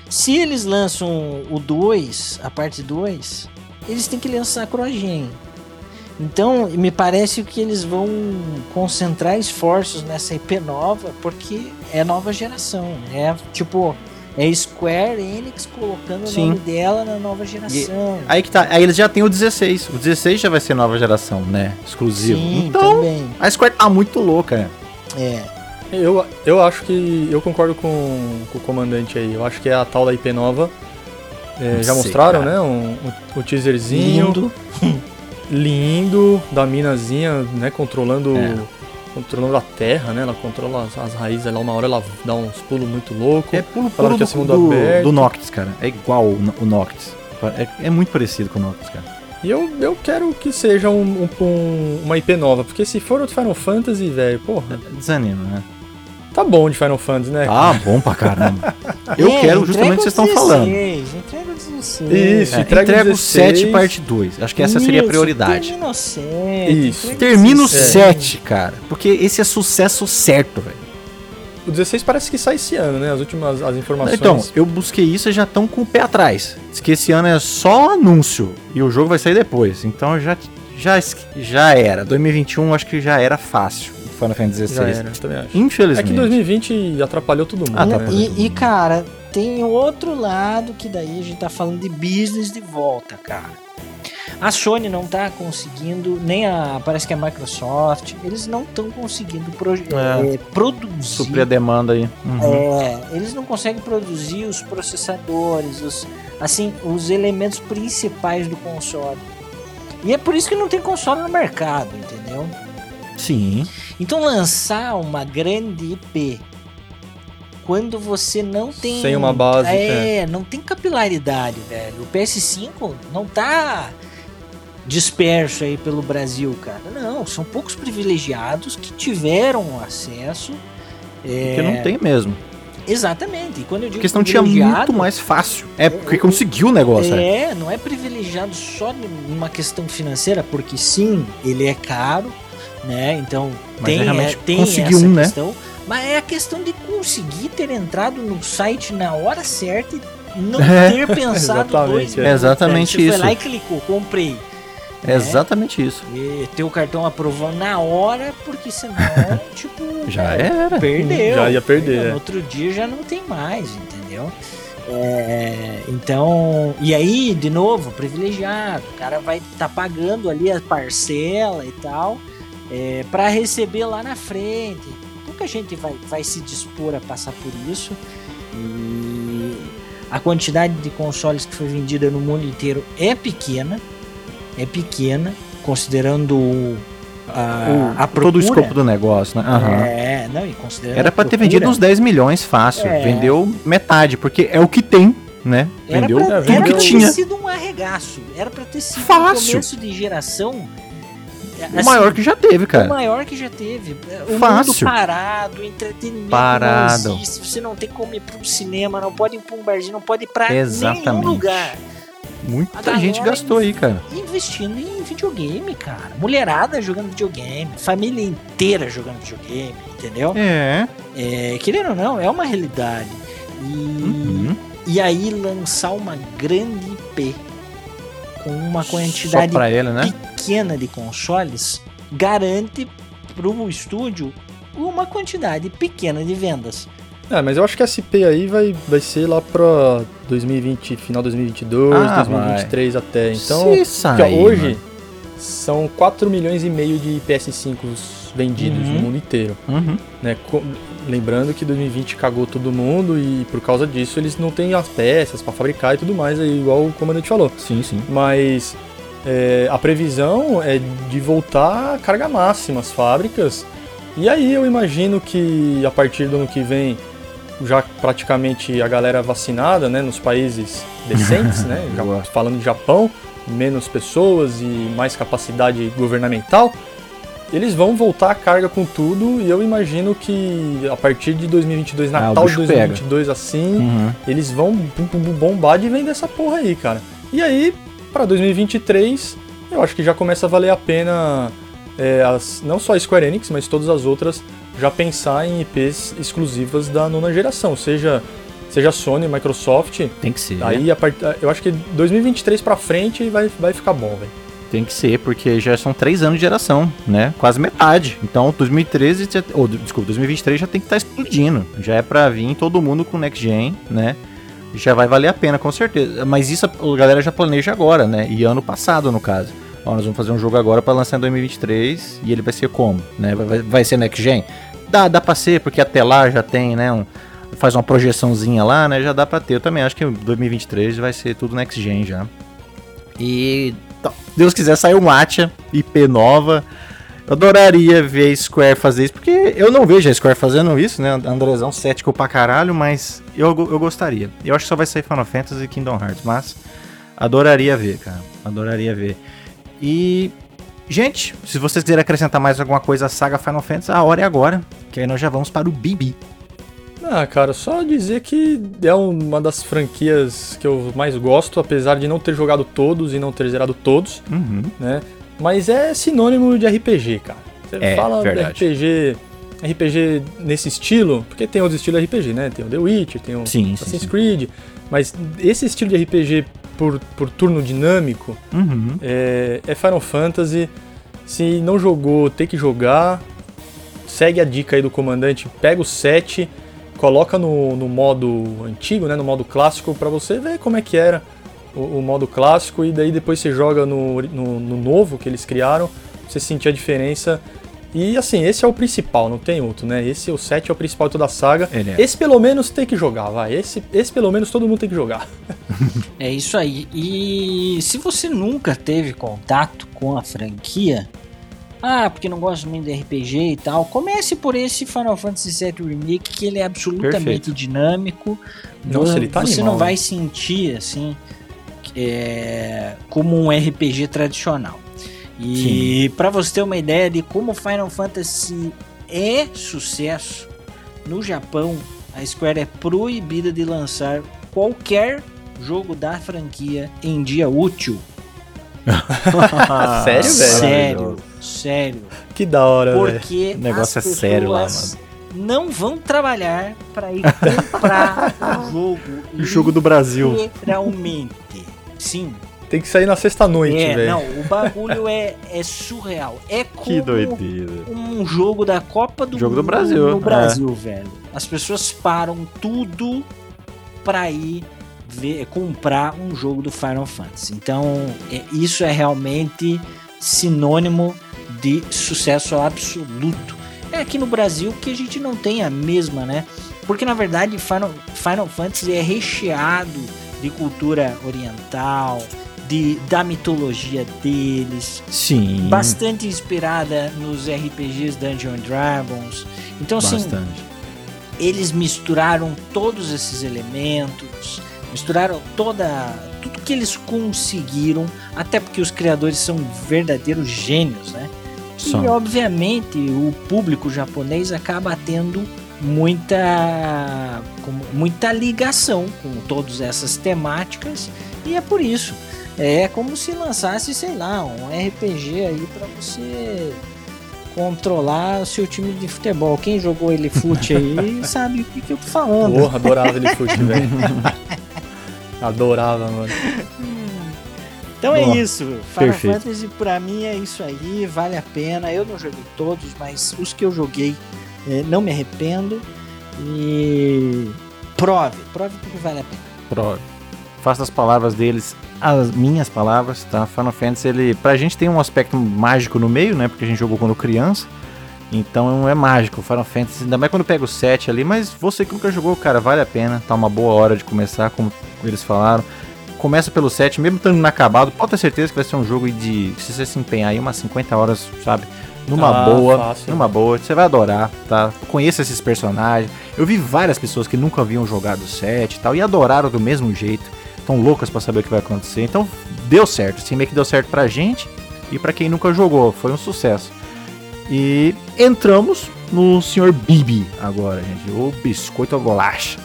Se eles lançam o 2, a parte 2, eles têm que lançar a CrossGen. Então, me parece que eles vão concentrar esforços nessa IP nova, porque é nova geração. É tipo, é Square Enix colocando Sim. o nome dela na nova geração. Aí que tá, aí eles já têm o 16. O 16 já vai ser nova geração, né? Exclusivo. Sim, então, também. a Square tá muito louca, né? É. Eu, eu acho que. Eu concordo com, com o comandante aí. Eu acho que é a tal da IP nova. É, já sei, mostraram, cara. né? Um, o, o teaserzinho. Lindo. lindo, da minazinha, né? Controlando. É. Controlando a terra, né? Ela controla as, as raízes lá. Uma hora ela dá uns pulos muito loucos. É pulo, pulo que ia do, do, aberto. do Noctis, cara. É igual o Noctis. É, é muito parecido com o Noctis, cara. E eu, eu quero que seja um, um- um- uma IP nova. Porque se for outro Final Fantasy, velho, porra, Desanima, né? Tá bom de Final Fantasy, né? Tá bom pra caramba. Eu É, quero justamente o que vocês estão falando. 16, Entrega o 16. Isso. É, entrega entrega, o 16. 7 parte 2. Acho que essa seria a Isso, prioridade. Termina o 7. Isso. Termina o É. 7, cara. Porque esse é sucesso certo, velho. O 16 parece que sai esse ano, né? As últimas as informações. Então, eu busquei isso e já estão com o pé atrás. Diz que esse ano é só anúncio e o jogo vai sair depois. Então já, já, já era. 2021 acho que já era fácil. Final Fantasy 16. era, também acho. É Infelizmente. que 2020 atrapalhou todo mundo. Ah, né? E, e, cara, tem outro lado que daí a gente tá falando de business de volta, cara. A Sony não tá conseguindo, nem a. Parece que a Microsoft, eles não estão conseguindo É. é, produzir. Suprir a demanda aí. Uhum. É, eles não conseguem produzir os processadores, os, assim, os elementos principais do console. E é por isso que não tem console no mercado, entendeu? Sim. Então lançar uma grande IP quando você não tem Sem uma base, é, não tem capilaridade, velho. O PS5 não tá disperso aí pelo Brasil, cara. Não, são poucos privilegiados que tiveram acesso. É, Porque não tem mesmo. Exatamente. E quando eu digo Porque senão tinha muito mais fácil. É porque conseguiu o negócio. É. é, não é privilegiado só numa questão financeira, porque sim, ele é caro, né? Então Mas tem, é realmente é, tem conseguiu essa um, né? questão. Mas é a questão de conseguir ter entrado no site na hora certa e não É, ter pensado exatamente, dois é. minutos, Exatamente velho. Você isso. foi lá e clicou, comprei. É exatamente isso. E teu cartão aprovou na hora, porque senão, tipo, Já era. Perdeu. Já ia perder, é. No outro dia já não tem mais, entendeu? É, então, e aí, de novo, privilegiado. O cara vai estar pagando ali a parcela e tal, é, para receber lá na frente. Pouca gente vai, vai se dispor a passar por isso. E a quantidade de consoles que foi vendida no mundo inteiro é pequena. É pequena, considerando a, a procura. Todo o escopo do negócio, né? Aham. É, não, e considerando Era a pra ter vendido uns 10 milhões fácil. É. Vendeu metade, porque é o que tem, né? Era Vendeu pra, é, tudo era que pra tinha. ter sido um arregaço. Era pra ter sido Fácil. um começo de geração. O maior que já teve, O cara. maior que já teve. O Fácil. mundo parado, o entretenimento Parado. não existe. Você não tem como ir pra um cinema, não pode ir pra um barzinho, não pode ir pra Exatamente. nenhum lugar. Muita gente gastou aí, cara. Investindo em videogame, cara. Mulherada jogando videogame. Família inteira jogando videogame, entendeu? É. É, querendo ou não, é uma realidade. E, Uhum. e aí lançar uma grande IP com uma quantidade pra ele, né? pequena de consoles garante pro estúdio uma quantidade pequena de vendas. É, mas eu acho que a SP aí vai, vai ser lá pra 2020, final 2022, Ah, 2023 até. Então, sair, hoje mano. são 4 milhões e meio de PS5 vendidos Uhum. no mundo inteiro. Uhum. né? Lembrando que 2020 cagou todo mundo e por causa disso eles não têm as peças pra fabricar e tudo mais, igual o comandante falou. Sim, sim. Mas é, a previsão é de voltar a carga máxima às fábricas. E aí eu imagino que a partir do ano que vem, já praticamente a galera vacinada, né, nos países decentes, né, falando de Japão, menos pessoas e mais capacidade governamental, eles vão voltar a carga com tudo e eu imagino que a partir de 2022, Ah, Natal de bicho pega. 2022 assim, Uhum. eles vão bombar de vender essa porra aí, cara. E aí, pra 2023, eu acho que já começa a valer a pena, é, as, não só a Square Enix, mas todas as outras, já pensar em IPs exclusivas da nona geração, seja, seja Sony, Microsoft. Tem que ser. Aí, a part... eu acho que 2023 pra frente vai, vai ficar bom, velho. Tem que ser, porque já são três anos de geração, né? Quase metade. Então, 2013, já- ou, desculpa, 2023 já tem que estar explodindo. Já é pra vir todo mundo com Next Gen, né? Já vai valer a pena, com certeza. Mas isso a galera já planeja agora, né? E ano passado, no caso. Ó, nós vamos fazer um jogo agora pra lançar em 2023 e ele vai ser como? Né? Vai, vai ser Next Gen? Dá, dá pra ser, porque até lá já tem, né? Um, faz uma projeçãozinha lá, né? Já dá pra ter. Eu também acho que 2023 vai ser tudo Next Gen já. E tá, Deus quiser sair um Atia IP nova. Eu adoraria ver Square fazer isso, porque eu não vejo a Square fazendo isso, né? Andrezão cético pra caralho, mas eu, eu gostaria. Eu acho que só vai sair Final Fantasy e Kingdom Hearts, mas adoraria ver, cara. Adoraria ver. E, gente, se vocês quiserem acrescentar mais alguma coisa à saga Final Fantasy, a hora é agora, que aí nós já vamos para o Bibi. Ah, cara, só dizer que é uma das franquias que eu mais gosto, apesar de não ter jogado todos e não ter zerado todos. Uhum. né? Mas é sinônimo de RPG, cara. Você É, fala verdade. de RPG, RPG nesse estilo, porque tem outros estilos de RPG, né? Tem o The Witcher, tem o Sim, Assassin's sim. Creed, mas esse estilo de RPG por, por turno dinâmico Uhum. é, é Final Fantasy. Se não jogou, tem que jogar. Segue a dica aí do comandante, pega o 7, coloca no, no modo antigo, né, no modo clássico, pra você ver como é que era o, o modo clássico e daí depois você joga no, no, no novo que eles criaram, pra você sentir a diferença. E assim, esse é o principal, não tem outro, né? Esse, o 7 é o principal de toda a saga. Ele é. Esse pelo menos tem que jogar, vai. Esse, esse pelo menos todo mundo tem que jogar. É isso aí. E se você nunca teve contato com a franquia, ah, porque não gosta muito de RPG e tal, comece por esse Final Fantasy VII Remake, que ele é absolutamente Perfeito. dinâmico. Nossa, ele tá Você animal, não vai né? sentir assim é, como um RPG tradicional. E para você ter uma ideia de como Final Fantasy é sucesso no Japão, a Square é proibida de lançar qualquer jogo da franquia em dia útil. Sério, velho? Sério, sério. Que da hora, velho. Porque O negócio as é sério lá, pessoas Não vão trabalhar para ir comprar o jogo. O jogo do Brasil. Literalmente. Sim. Tem que sair na sexta-noite, É, velho. não, o bagulho é, é surreal. É como Que doideira. um jogo da Copa do Jogo do Mundo Brasil, no é. Brasil, velho. As pessoas param tudo pra ir ver, comprar um jogo do Final Fantasy. Então, é- isso é realmente sinônimo de sucesso absoluto. É aqui no Brasil que a gente não tem a mesma, né? Porque na verdade Final, Final Fantasy é recheado de cultura oriental, de, da mitologia deles, Sim. bastante inspirada nos RPGs Dungeons Dragons. Então, assim, Bastante. eles misturaram todos esses elementos, misturaram toda tudo que eles conseguiram, até porque os criadores são verdadeiros gênios, né? São. E obviamente o público japonês acaba tendo muita muita ligação com todas essas temáticas e é por isso é como se lançasse sei lá um RPG aí para você controlar o seu time de futebol quem jogou ele fute aí sabe o que, que eu tô falando Porra, adorava ele fute, velho. Adorava, mano. Então Boa. é isso. Final Perfeito. Fantasy pra mim é isso aí, vale a pena. Eu não joguei todos, mas os que eu joguei eh, não me arrependo. E prove, prove porque vale a pena. Prove. Faça as palavras deles as minhas palavras, tá? Final Fantasy, ele, pra gente tem um aspecto mágico no meio, né? Porque a gente jogou quando criança. Então é mágico, Final Fantasy, ainda mais quando pega o 7 ali, mas você que nunca jogou, cara, vale a pena, tá uma boa hora de começar, como eles falaram. Começa pelo 7, mesmo estando inacabado, pode ter certeza que vai ser um jogo de, se você se empenhar aí umas 50 horas, sabe? Numa ah, boa, fácil. numa boa, você vai adorar, tá? Conheça esses personagens. Eu vi várias pessoas que nunca haviam jogado o 7 e tal, e adoraram do mesmo jeito estão loucas para saber o que vai acontecer. Então deu certo, esse remake deu certo pra gente e para quem nunca jogou, foi um sucesso. E entramos no Sr. Bibi agora, gente, o biscoito a bolacha.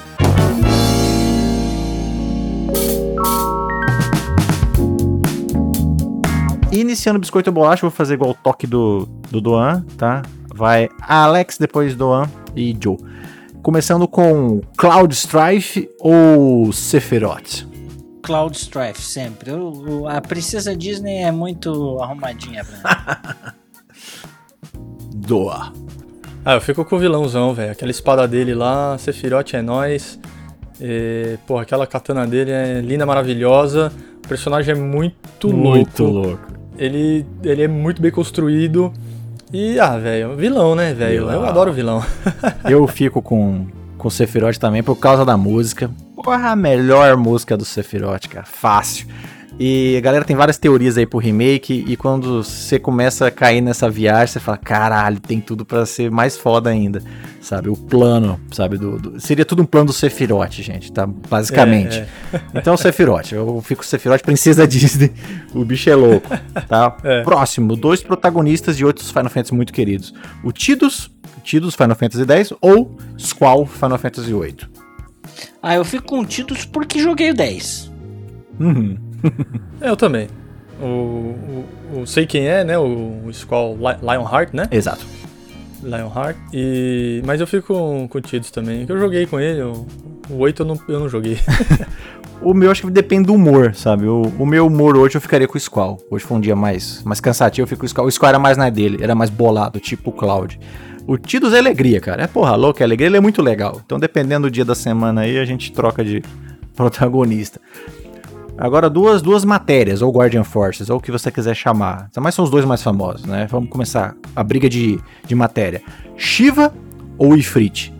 Iniciando o biscoito a bolacha, vou fazer igual o toque do, do Doan, tá? Vai Alex, depois Doan e Joe. Começando com Cloud Strife ou Sephiroth? Cloud Strife, sempre. O, o, a princesa Disney é muito arrumadinha pra Ah, eu fico com o vilãozão, velho. Aquela espada dele lá, Sephiroth é nós. E, pô, aquela katana dele é linda, maravilhosa. O personagem é muito, muito louco. louco. Ele, ele é muito bem construído. E, ah, velho, vilão, né, velho? Eu adoro vilão. eu fico com, com o Sephiroth também por causa da música. Porra, a melhor música do Sephiroth, cara. Fácil. E a galera tem várias teorias aí pro remake, e quando você começa a cair nessa viagem, você fala, caralho, tem tudo para ser mais foda ainda, sabe? O plano, sabe? Do, do, seria tudo um plano do Sephiroth, gente, tá? Basicamente. É, é. Então, Sephiroth, eu fico com Sephiroth, princesa Disney, o bicho é louco, tá? É. Próximo, dois protagonistas de outros Final Fantasy muito queridos. O Tidus, Tidus Final Fantasy X, ou Squall Final Fantasy VIII. Ah, eu fico com Tidus porque joguei o 10. Uhum. eu também. O, o, o, sei quem é, né? O, o Skull Lionheart, né? Exato. Lionheart. E, mas eu fico com, com o Tidus também. Eu joguei com ele. O, o 8 eu não, eu não joguei. o meu acho que depende do humor, sabe? O, o meu humor hoje eu ficaria com o Squall. Hoje foi um dia mais, mais cansativo, eu fico com o Squall. O Squall era mais na dele, era mais bolado, tipo o Cloud. O Tidus é alegria, cara. É porra louca, é alegria, ele é muito legal. Então, dependendo do dia da semana aí, a gente troca de protagonista. Agora, duas, duas matérias, ou Guardian Forces, ou o que você quiser chamar. Mas são os dois mais famosos, né? Vamos começar a briga de, de matéria. Shiva ou Ifrit?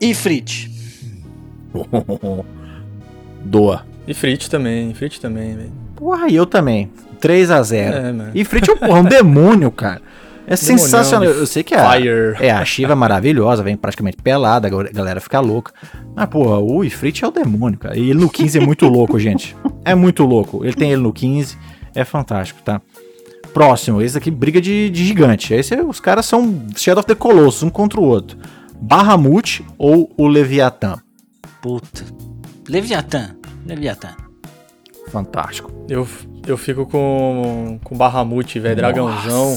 Ifrit. Doa. Ifrit também, Ifrit também, velho. Porra, eu também. 3 a 0 é, Ifrit é um, um demônio, cara. É sensacional. Eu sei que a, Fire. é, a Shiva é maravilhosa, vem praticamente pelada, a galera fica louca. Mas, pô, o Ifrit é o demônio, cara. E ele no 15 é muito louco, gente. É muito louco. Ele tem ele no 15, é fantástico, tá? Próximo, esse aqui, briga de, de gigante. Esse, os caras são Shadow of the Colossus, um contra o outro. Bahamut ou o Leviatã? Puta. Leviatã. Leviatã. Fantástico. Eu, eu fico com, com Bahamut, velho. Dragãozão.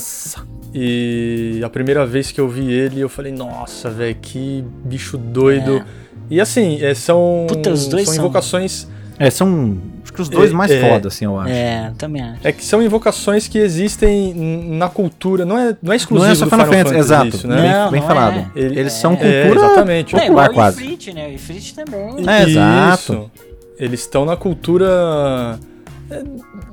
E a primeira vez que eu vi ele, eu falei, nossa, velho, que bicho doido. É. E assim, é, são, Puta, os dois são invocações. É, são acho que os dois é, mais é, foda, assim, eu acho. É, também acho. É que são invocações que existem na cultura, não é, não é exclusivo não é só do Final, Final Fantasy, exato, isso, né? Não, bem, não falado. É. Eles são cultura é, exatamente. popular é, quase. O Ifrit, né? O Ifrit também. É, exato. Eles estão na cultura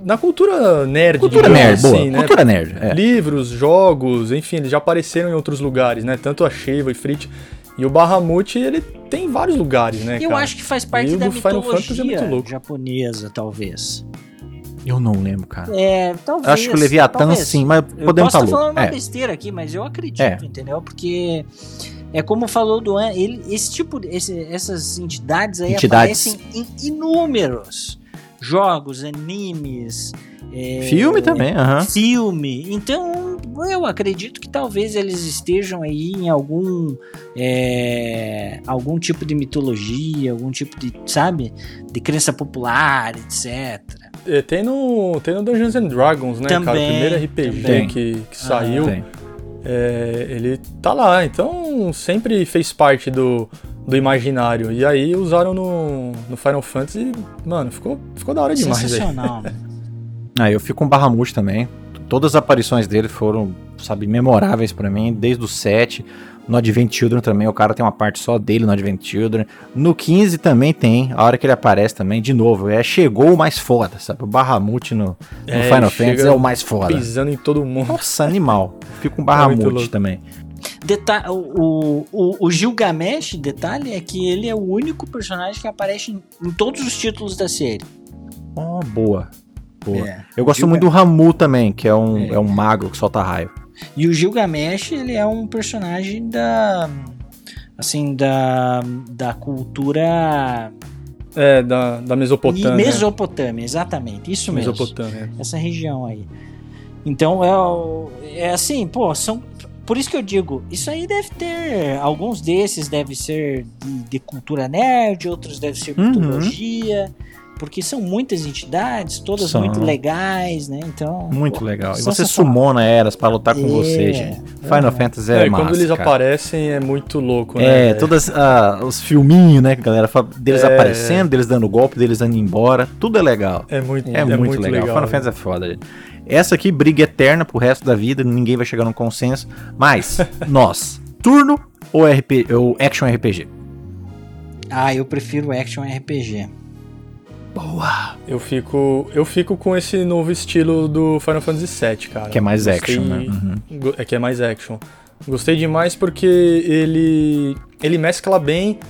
na cultura nerd, cultura nerd, assim, boa. né? Cultura nerd. É. Livros, jogos, enfim, eles já apareceram em outros lugares, né? Tanto a Sheva e Frit. E o Bahamut, ele tem vários lugares, né? Eu cara? acho que faz parte e da mitologia é japonesa, talvez. Eu não lembro, cara. É, talvez. Eu acho que o Leviatã sim, mas podemos estar falando uma é. besteira aqui, mas eu acredito, é. entendeu? Porque é como falou o Duan, ele, esse tipo, esse, essas entidades aí entidades. aparecem em inúmeros jogos, animes. É, filme também, aham. Uhum. Filme. Então, eu acredito que talvez eles estejam aí em algum é, algum tipo de mitologia, algum tipo de, sabe, de crença popular, etc. É, tem no tem no Dungeons and Dragons, né, também, cara? O primeiro RPG que, que saiu. Ah, é, ele tá lá, então sempre fez parte do, do imaginário. E aí usaram no, no Final Fantasy, mano, ficou, ficou da hora demais. Sensacional, né? ah, eu fico com Bahamut também. Todas as aparições dele foram, sabe, memoráveis para mim, desde o 7. No Advent Children também, o cara tem uma parte só dele no Advent Children. No 15 também tem, a hora que ele aparece também, de novo, é chegou o mais foda, sabe? O Bahamut no, no É, Final Fantasy é o mais foda. Pisando em todo mundo. Nossa, animal. Fica um muito Bahamut louco. Deta o, o, o Gilgamesh, detalhe, é que ele é o único personagem que aparece em, em todos os títulos da série. Oh, boa. Boa. É. Eu gosto Gilga- muito do Ramu também, que é um, É. é. um mago que solta raio. E o Gilgamesh, ele é um personagem da. Assim, da. Da cultura. É, da, da Mesopotâmia. Mesopotâmia, exatamente. Isso mesmo. Mesopotâmia. essa região aí. Então é, o- é assim, pô, são. Por isso que eu digo, isso aí deve ter. Alguns desses devem ser de, de cultura nerd, outros devem ser Uhum. mitologia. Porque são muitas entidades, todas São. muito legais, né? Então. Muito pô, legal. E você sumona eras pra lutar com É, você, gente. Final é. Fantasy É, é, massa, quando eles cara. aparecem é muito louco, né? É, todos os filminhos, né, que a galera fala, deles É. aparecendo, deles dando golpe, deles indo embora. Tudo é legal. É muito, É, muito, legal. Final velho. Fantasy é foda, gente. Essa aqui, briga eterna pro resto da vida, ninguém vai chegar num consenso. Mas, nós, turno ou, RP, ou Action RPG? Ah, eu prefiro action RPG. Boa! Eu fico, eu fico com esse novo estilo do Final Fantasy VII, cara. Que é mais Gostei- action, né? Uhum. É que é mais action. Gostei demais porque ele ele mescla bem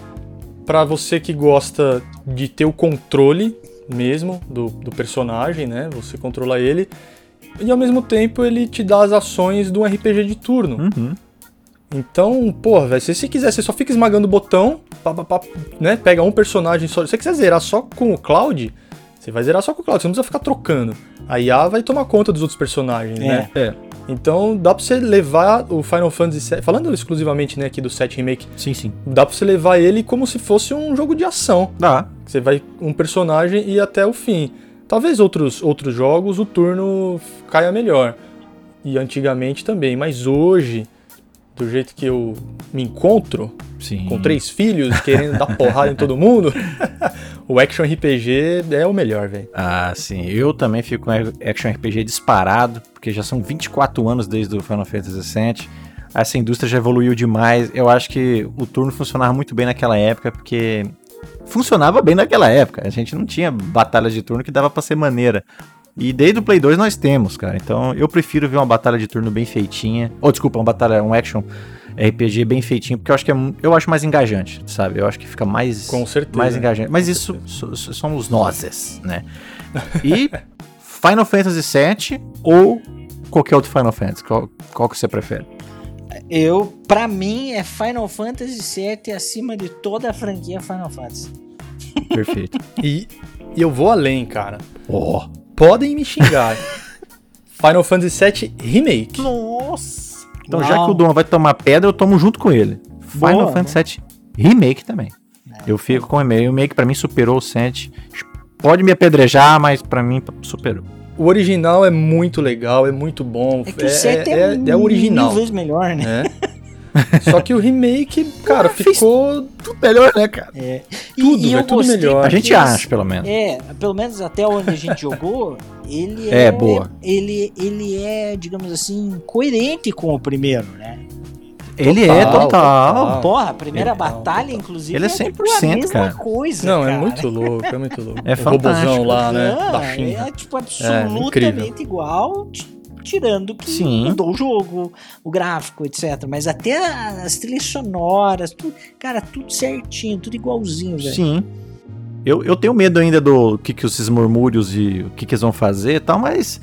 pra você que gosta de ter o controle mesmo do, do personagem, né? Você controla ele. E ao mesmo tempo ele te dá as ações de um RPG de turno. Uhum. Então, porra, velho, se você quiser, você só fica esmagando o botão, pá, pá, pá, né? Pega um personagem só. Se você quiser zerar só com o Cloud, você vai zerar só com o Cloud, você não precisa ficar trocando. A IA vai tomar conta dos outros personagens, né? É, Então dá pra você levar o Final Fantasy VII, falando exclusivamente né, aqui do 7 Remake, sim, sim. dá pra você levar ele como se fosse um jogo de ação. Dá. Você vai um personagem e até o fim. Talvez outros, outros jogos o turno caia melhor. E antigamente também, mas hoje, do jeito que eu me encontro, Sim. com três filhos, querendo dar porrada em todo mundo, o Action RPG é o melhor, velho. Ah, sim. Eu também fico com Action RPG disparado, porque já são 24 anos desde o Final Fantasy VII. Essa indústria já evoluiu demais. Eu acho que o turno funcionava muito bem naquela época, porque funcionava bem naquela época. A gente não tinha batalhas de turno que dava pra ser maneira. E desde o Play 2 nós temos, cara. Então eu prefiro ver uma batalha de turno bem feitinha. Ou desculpa, uma batalha, um action RPG bem feitinho, porque eu acho que é, eu acho mais engajante, sabe? Eu acho que fica mais Com certeza. mais engajante. Mas isso so- so- somos nós, né? E Final Fantasy VII ou qualquer outro Final Fantasy? Qual, qual que você prefere? Eu, pra mim, é Final Fantasy VII acima de toda a franquia Final Fantasy. Perfeito. E, e eu vou além, cara. oh. Podem me xingar. Final Fantasy VII Remake. Nossa! Então, já Uau. que o Dom vai tomar pedra, eu tomo junto com ele. Boa, Final Fantasy VII Remake também. Eu fico com o remake. O remake pra mim superou o 7. Pode me apedrejar, mas pra mim superou. O original é muito legal, é muito bom. É que o 7 é, é, é o original. mil vezes melhor, né? né? Só que o remake, cara, fez ficou. Tudo melhor, né, cara? É. Tudo, é eu tudo melhor. A gente acha, pelo menos. É, pelo menos até onde a gente jogou, ele É, é, boa. Ele, ele é, digamos assim, coerente com o primeiro, né? Ele Total, é total. total. Porra, a primeira Ele- batalha, inclusive, Ele é tipo 100%, a mesma cara. coisa, Não, é cara. muito louco, é muito louco. É o robôzão fantástico. lá, né? Ah, Da China. É, tipo, absolutamente igual, t- tirando que Sim. mudou o jogo, o gráfico, etc. Mas até as trilhas sonoras, tudo, cara, tudo certinho, tudo igualzinho, velho. Sim. Eu, eu tenho medo ainda do que, que esses murmúrios e o que, que eles vão fazer e tal, mas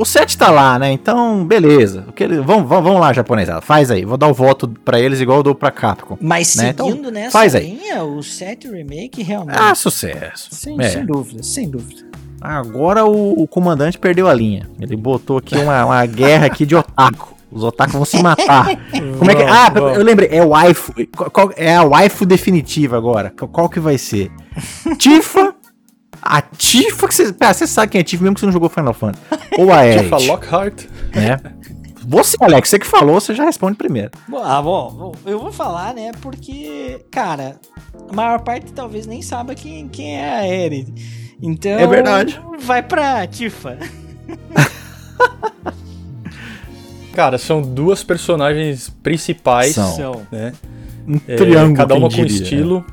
o 7 tá lá, né? Então, beleza. O que eles, vamos, vamos, vamos lá, japonesada. Faz aí. Vou dar o voto pra eles igual eu dou pra Capcom. Mas Né? Então, seguindo nessa faz aí. linha, o 7 Remake realmente. Ah, sucesso. sem, É. sem dúvida, sem dúvida. Agora o, o comandante perdeu a linha. Ele botou aqui uma, uma guerra aqui de otaku. Os otaku vão se matar. Como é que. Ah, vamos. eu lembrei. É o waifu. Qual- é a waifu definitiva agora. Qual, qual que vai ser? Tifa? A Tifa que você. Pera, você sabe quem é Tifa mesmo que você não jogou Final Fantasy. Ou a Tifa Lockhart. né? Você, Alex, você que falou, você já responde primeiro. Ah, bom, eu vou falar, né? Porque, cara, a maior parte talvez nem saiba quem, quem é a Eren. Então. É verdade. Vai pra Tifa. Cara, são duas personagens principais, São. né? Um É, triângulo. cada uma com diria. estilo.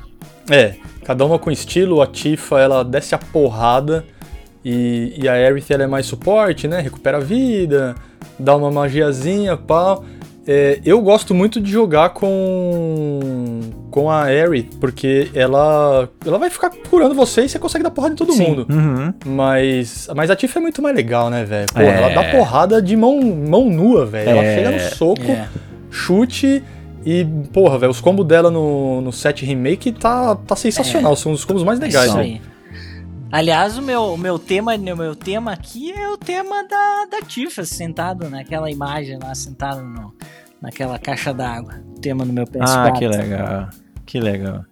É, cada uma com estilo. A Tifa, ela desce a porrada. E, e a Aerith, ela é mais suporte, né? Recupera a vida, dá uma magiazinha, pau. É, eu gosto muito de jogar com com a Aerith, porque ela ela vai ficar curando você e você consegue dar porrada em todo Sim. mundo. Uhum. Mas, mas a Tifa é muito mais legal, né, velho? É. ela dá porrada de mão, mão nua, velho. Ela É. chega no soco, É. chute e, porra, velho, os combos dela no, no 7 Remake tá, tá sensacional. São os combos mais legais, É. Aí. Aliás, o meu, o meu tema, o meu tema aqui é o tema da, da Tifa sentado naquela imagem lá, sentado no, naquela caixa d'água. O tema do meu PS4. Ah, que legal. Que legal.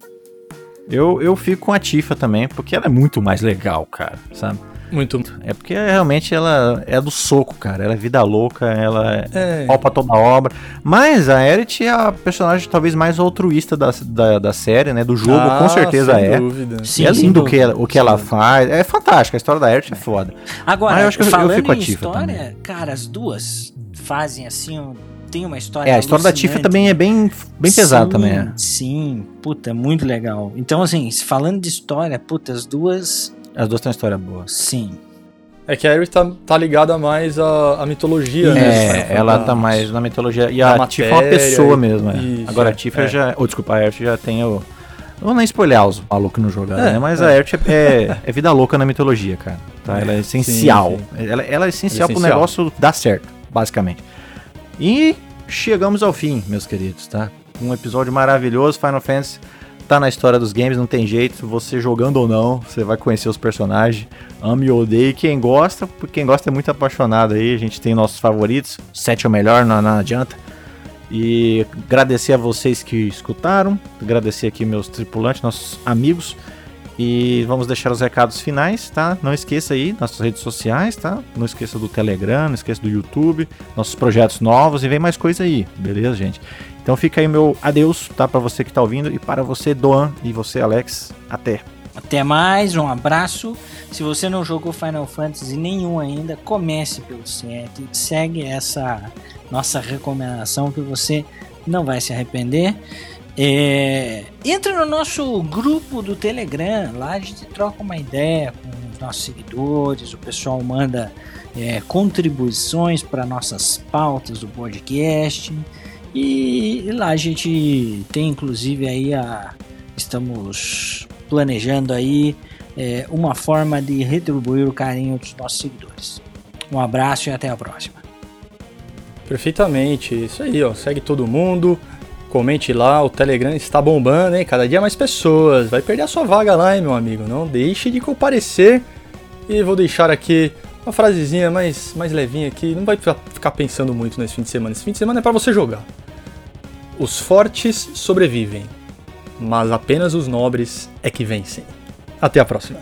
Eu, eu fico com a Tifa também, porque ela é muito mais legal, cara, sabe? Muito. É porque realmente ela é do soco, cara. Ela é vida louca, ela é É. pau pra toda obra. Mas a Aerith é a personagem talvez mais altruísta da, da, da série, né? Do jogo, Ah, com certeza sem é. Dúvida. Sim, E é sem lindo o que, ela, o que ela faz. É fantástico, a história da Aerith é foda. Agora, Ah, eu acho que eu- eu falando fico com a em Tifa história, cara, as duas fazem assim, um- tem uma história É, a história da Tifa também é bem, bem pesada Sim, também. É. Sim, puta, muito legal. Então, assim, falando de história, puta, as duas, As duas têm uma história boa. sim. É que a Aerith tá, tá ligada mais à, à mitologia, né? É, ela tá mais na mitologia. E a Tifa é uma pessoa mesmo, é. isso, Agora é, a Tifa é. já. Ou desculpa, a Aerith já tem o. Não vou nem spoiler os malucos no jogo, É, né? Mas é. a Aerith é, é vida louca na mitologia, cara. Tá? Ela é essencial. sim. Ela, ela é essencial Ela é pro essencial. negócio dar certo, basicamente. E chegamos ao fim, meus queridos, tá? Um episódio maravilhoso. Final Fantasy tá na história dos games, não tem jeito. Você jogando ou não, você vai conhecer os personagens. Ame ou odeie. Quem gosta, porque quem gosta é muito apaixonado aí. A gente tem nossos favoritos. Sete o melhor, não, não adianta. E agradecer a vocês que escutaram. Agradecer aqui meus tripulantes, nossos amigos. E vamos deixar os recados finais, tá? Não esqueça aí nossas redes sociais, tá? Não esqueça do Telegram, não esqueça do YouTube, nossos projetos novos e vem mais coisa aí, beleza, gente? Então fica aí meu adeus, tá? Para você que tá ouvindo e para você, Doan, e você, Alex. Até. Até mais, um abraço. Se você não jogou Final Fantasy nenhum ainda, comece pelo 7. Segue essa nossa recomendação que você não vai se arrepender. É, entra no nosso grupo do Telegram, lá a gente troca uma ideia com os nossos seguidores, o pessoal manda é, contribuições para nossas pautas do podcast. E, e lá a gente tem inclusive aí a. Estamos planejando aí é, uma forma de retribuir o carinho dos nossos seguidores. Um abraço e até a próxima. Perfeitamente, isso aí, ó. Segue todo mundo, comente lá, o Telegram está bombando, hein? Cada dia mais pessoas. Vai perder a sua vaga lá, hein, meu amigo? Não deixe de comparecer. E vou deixar aqui uma frasezinha mais, mais levinha aqui. Não vai ficar- pensando muito nesse fim de semana. Esse fim de semana é para você jogar. Os fortes sobrevivem, mas apenas os nobres é que vencem. Até a próxima.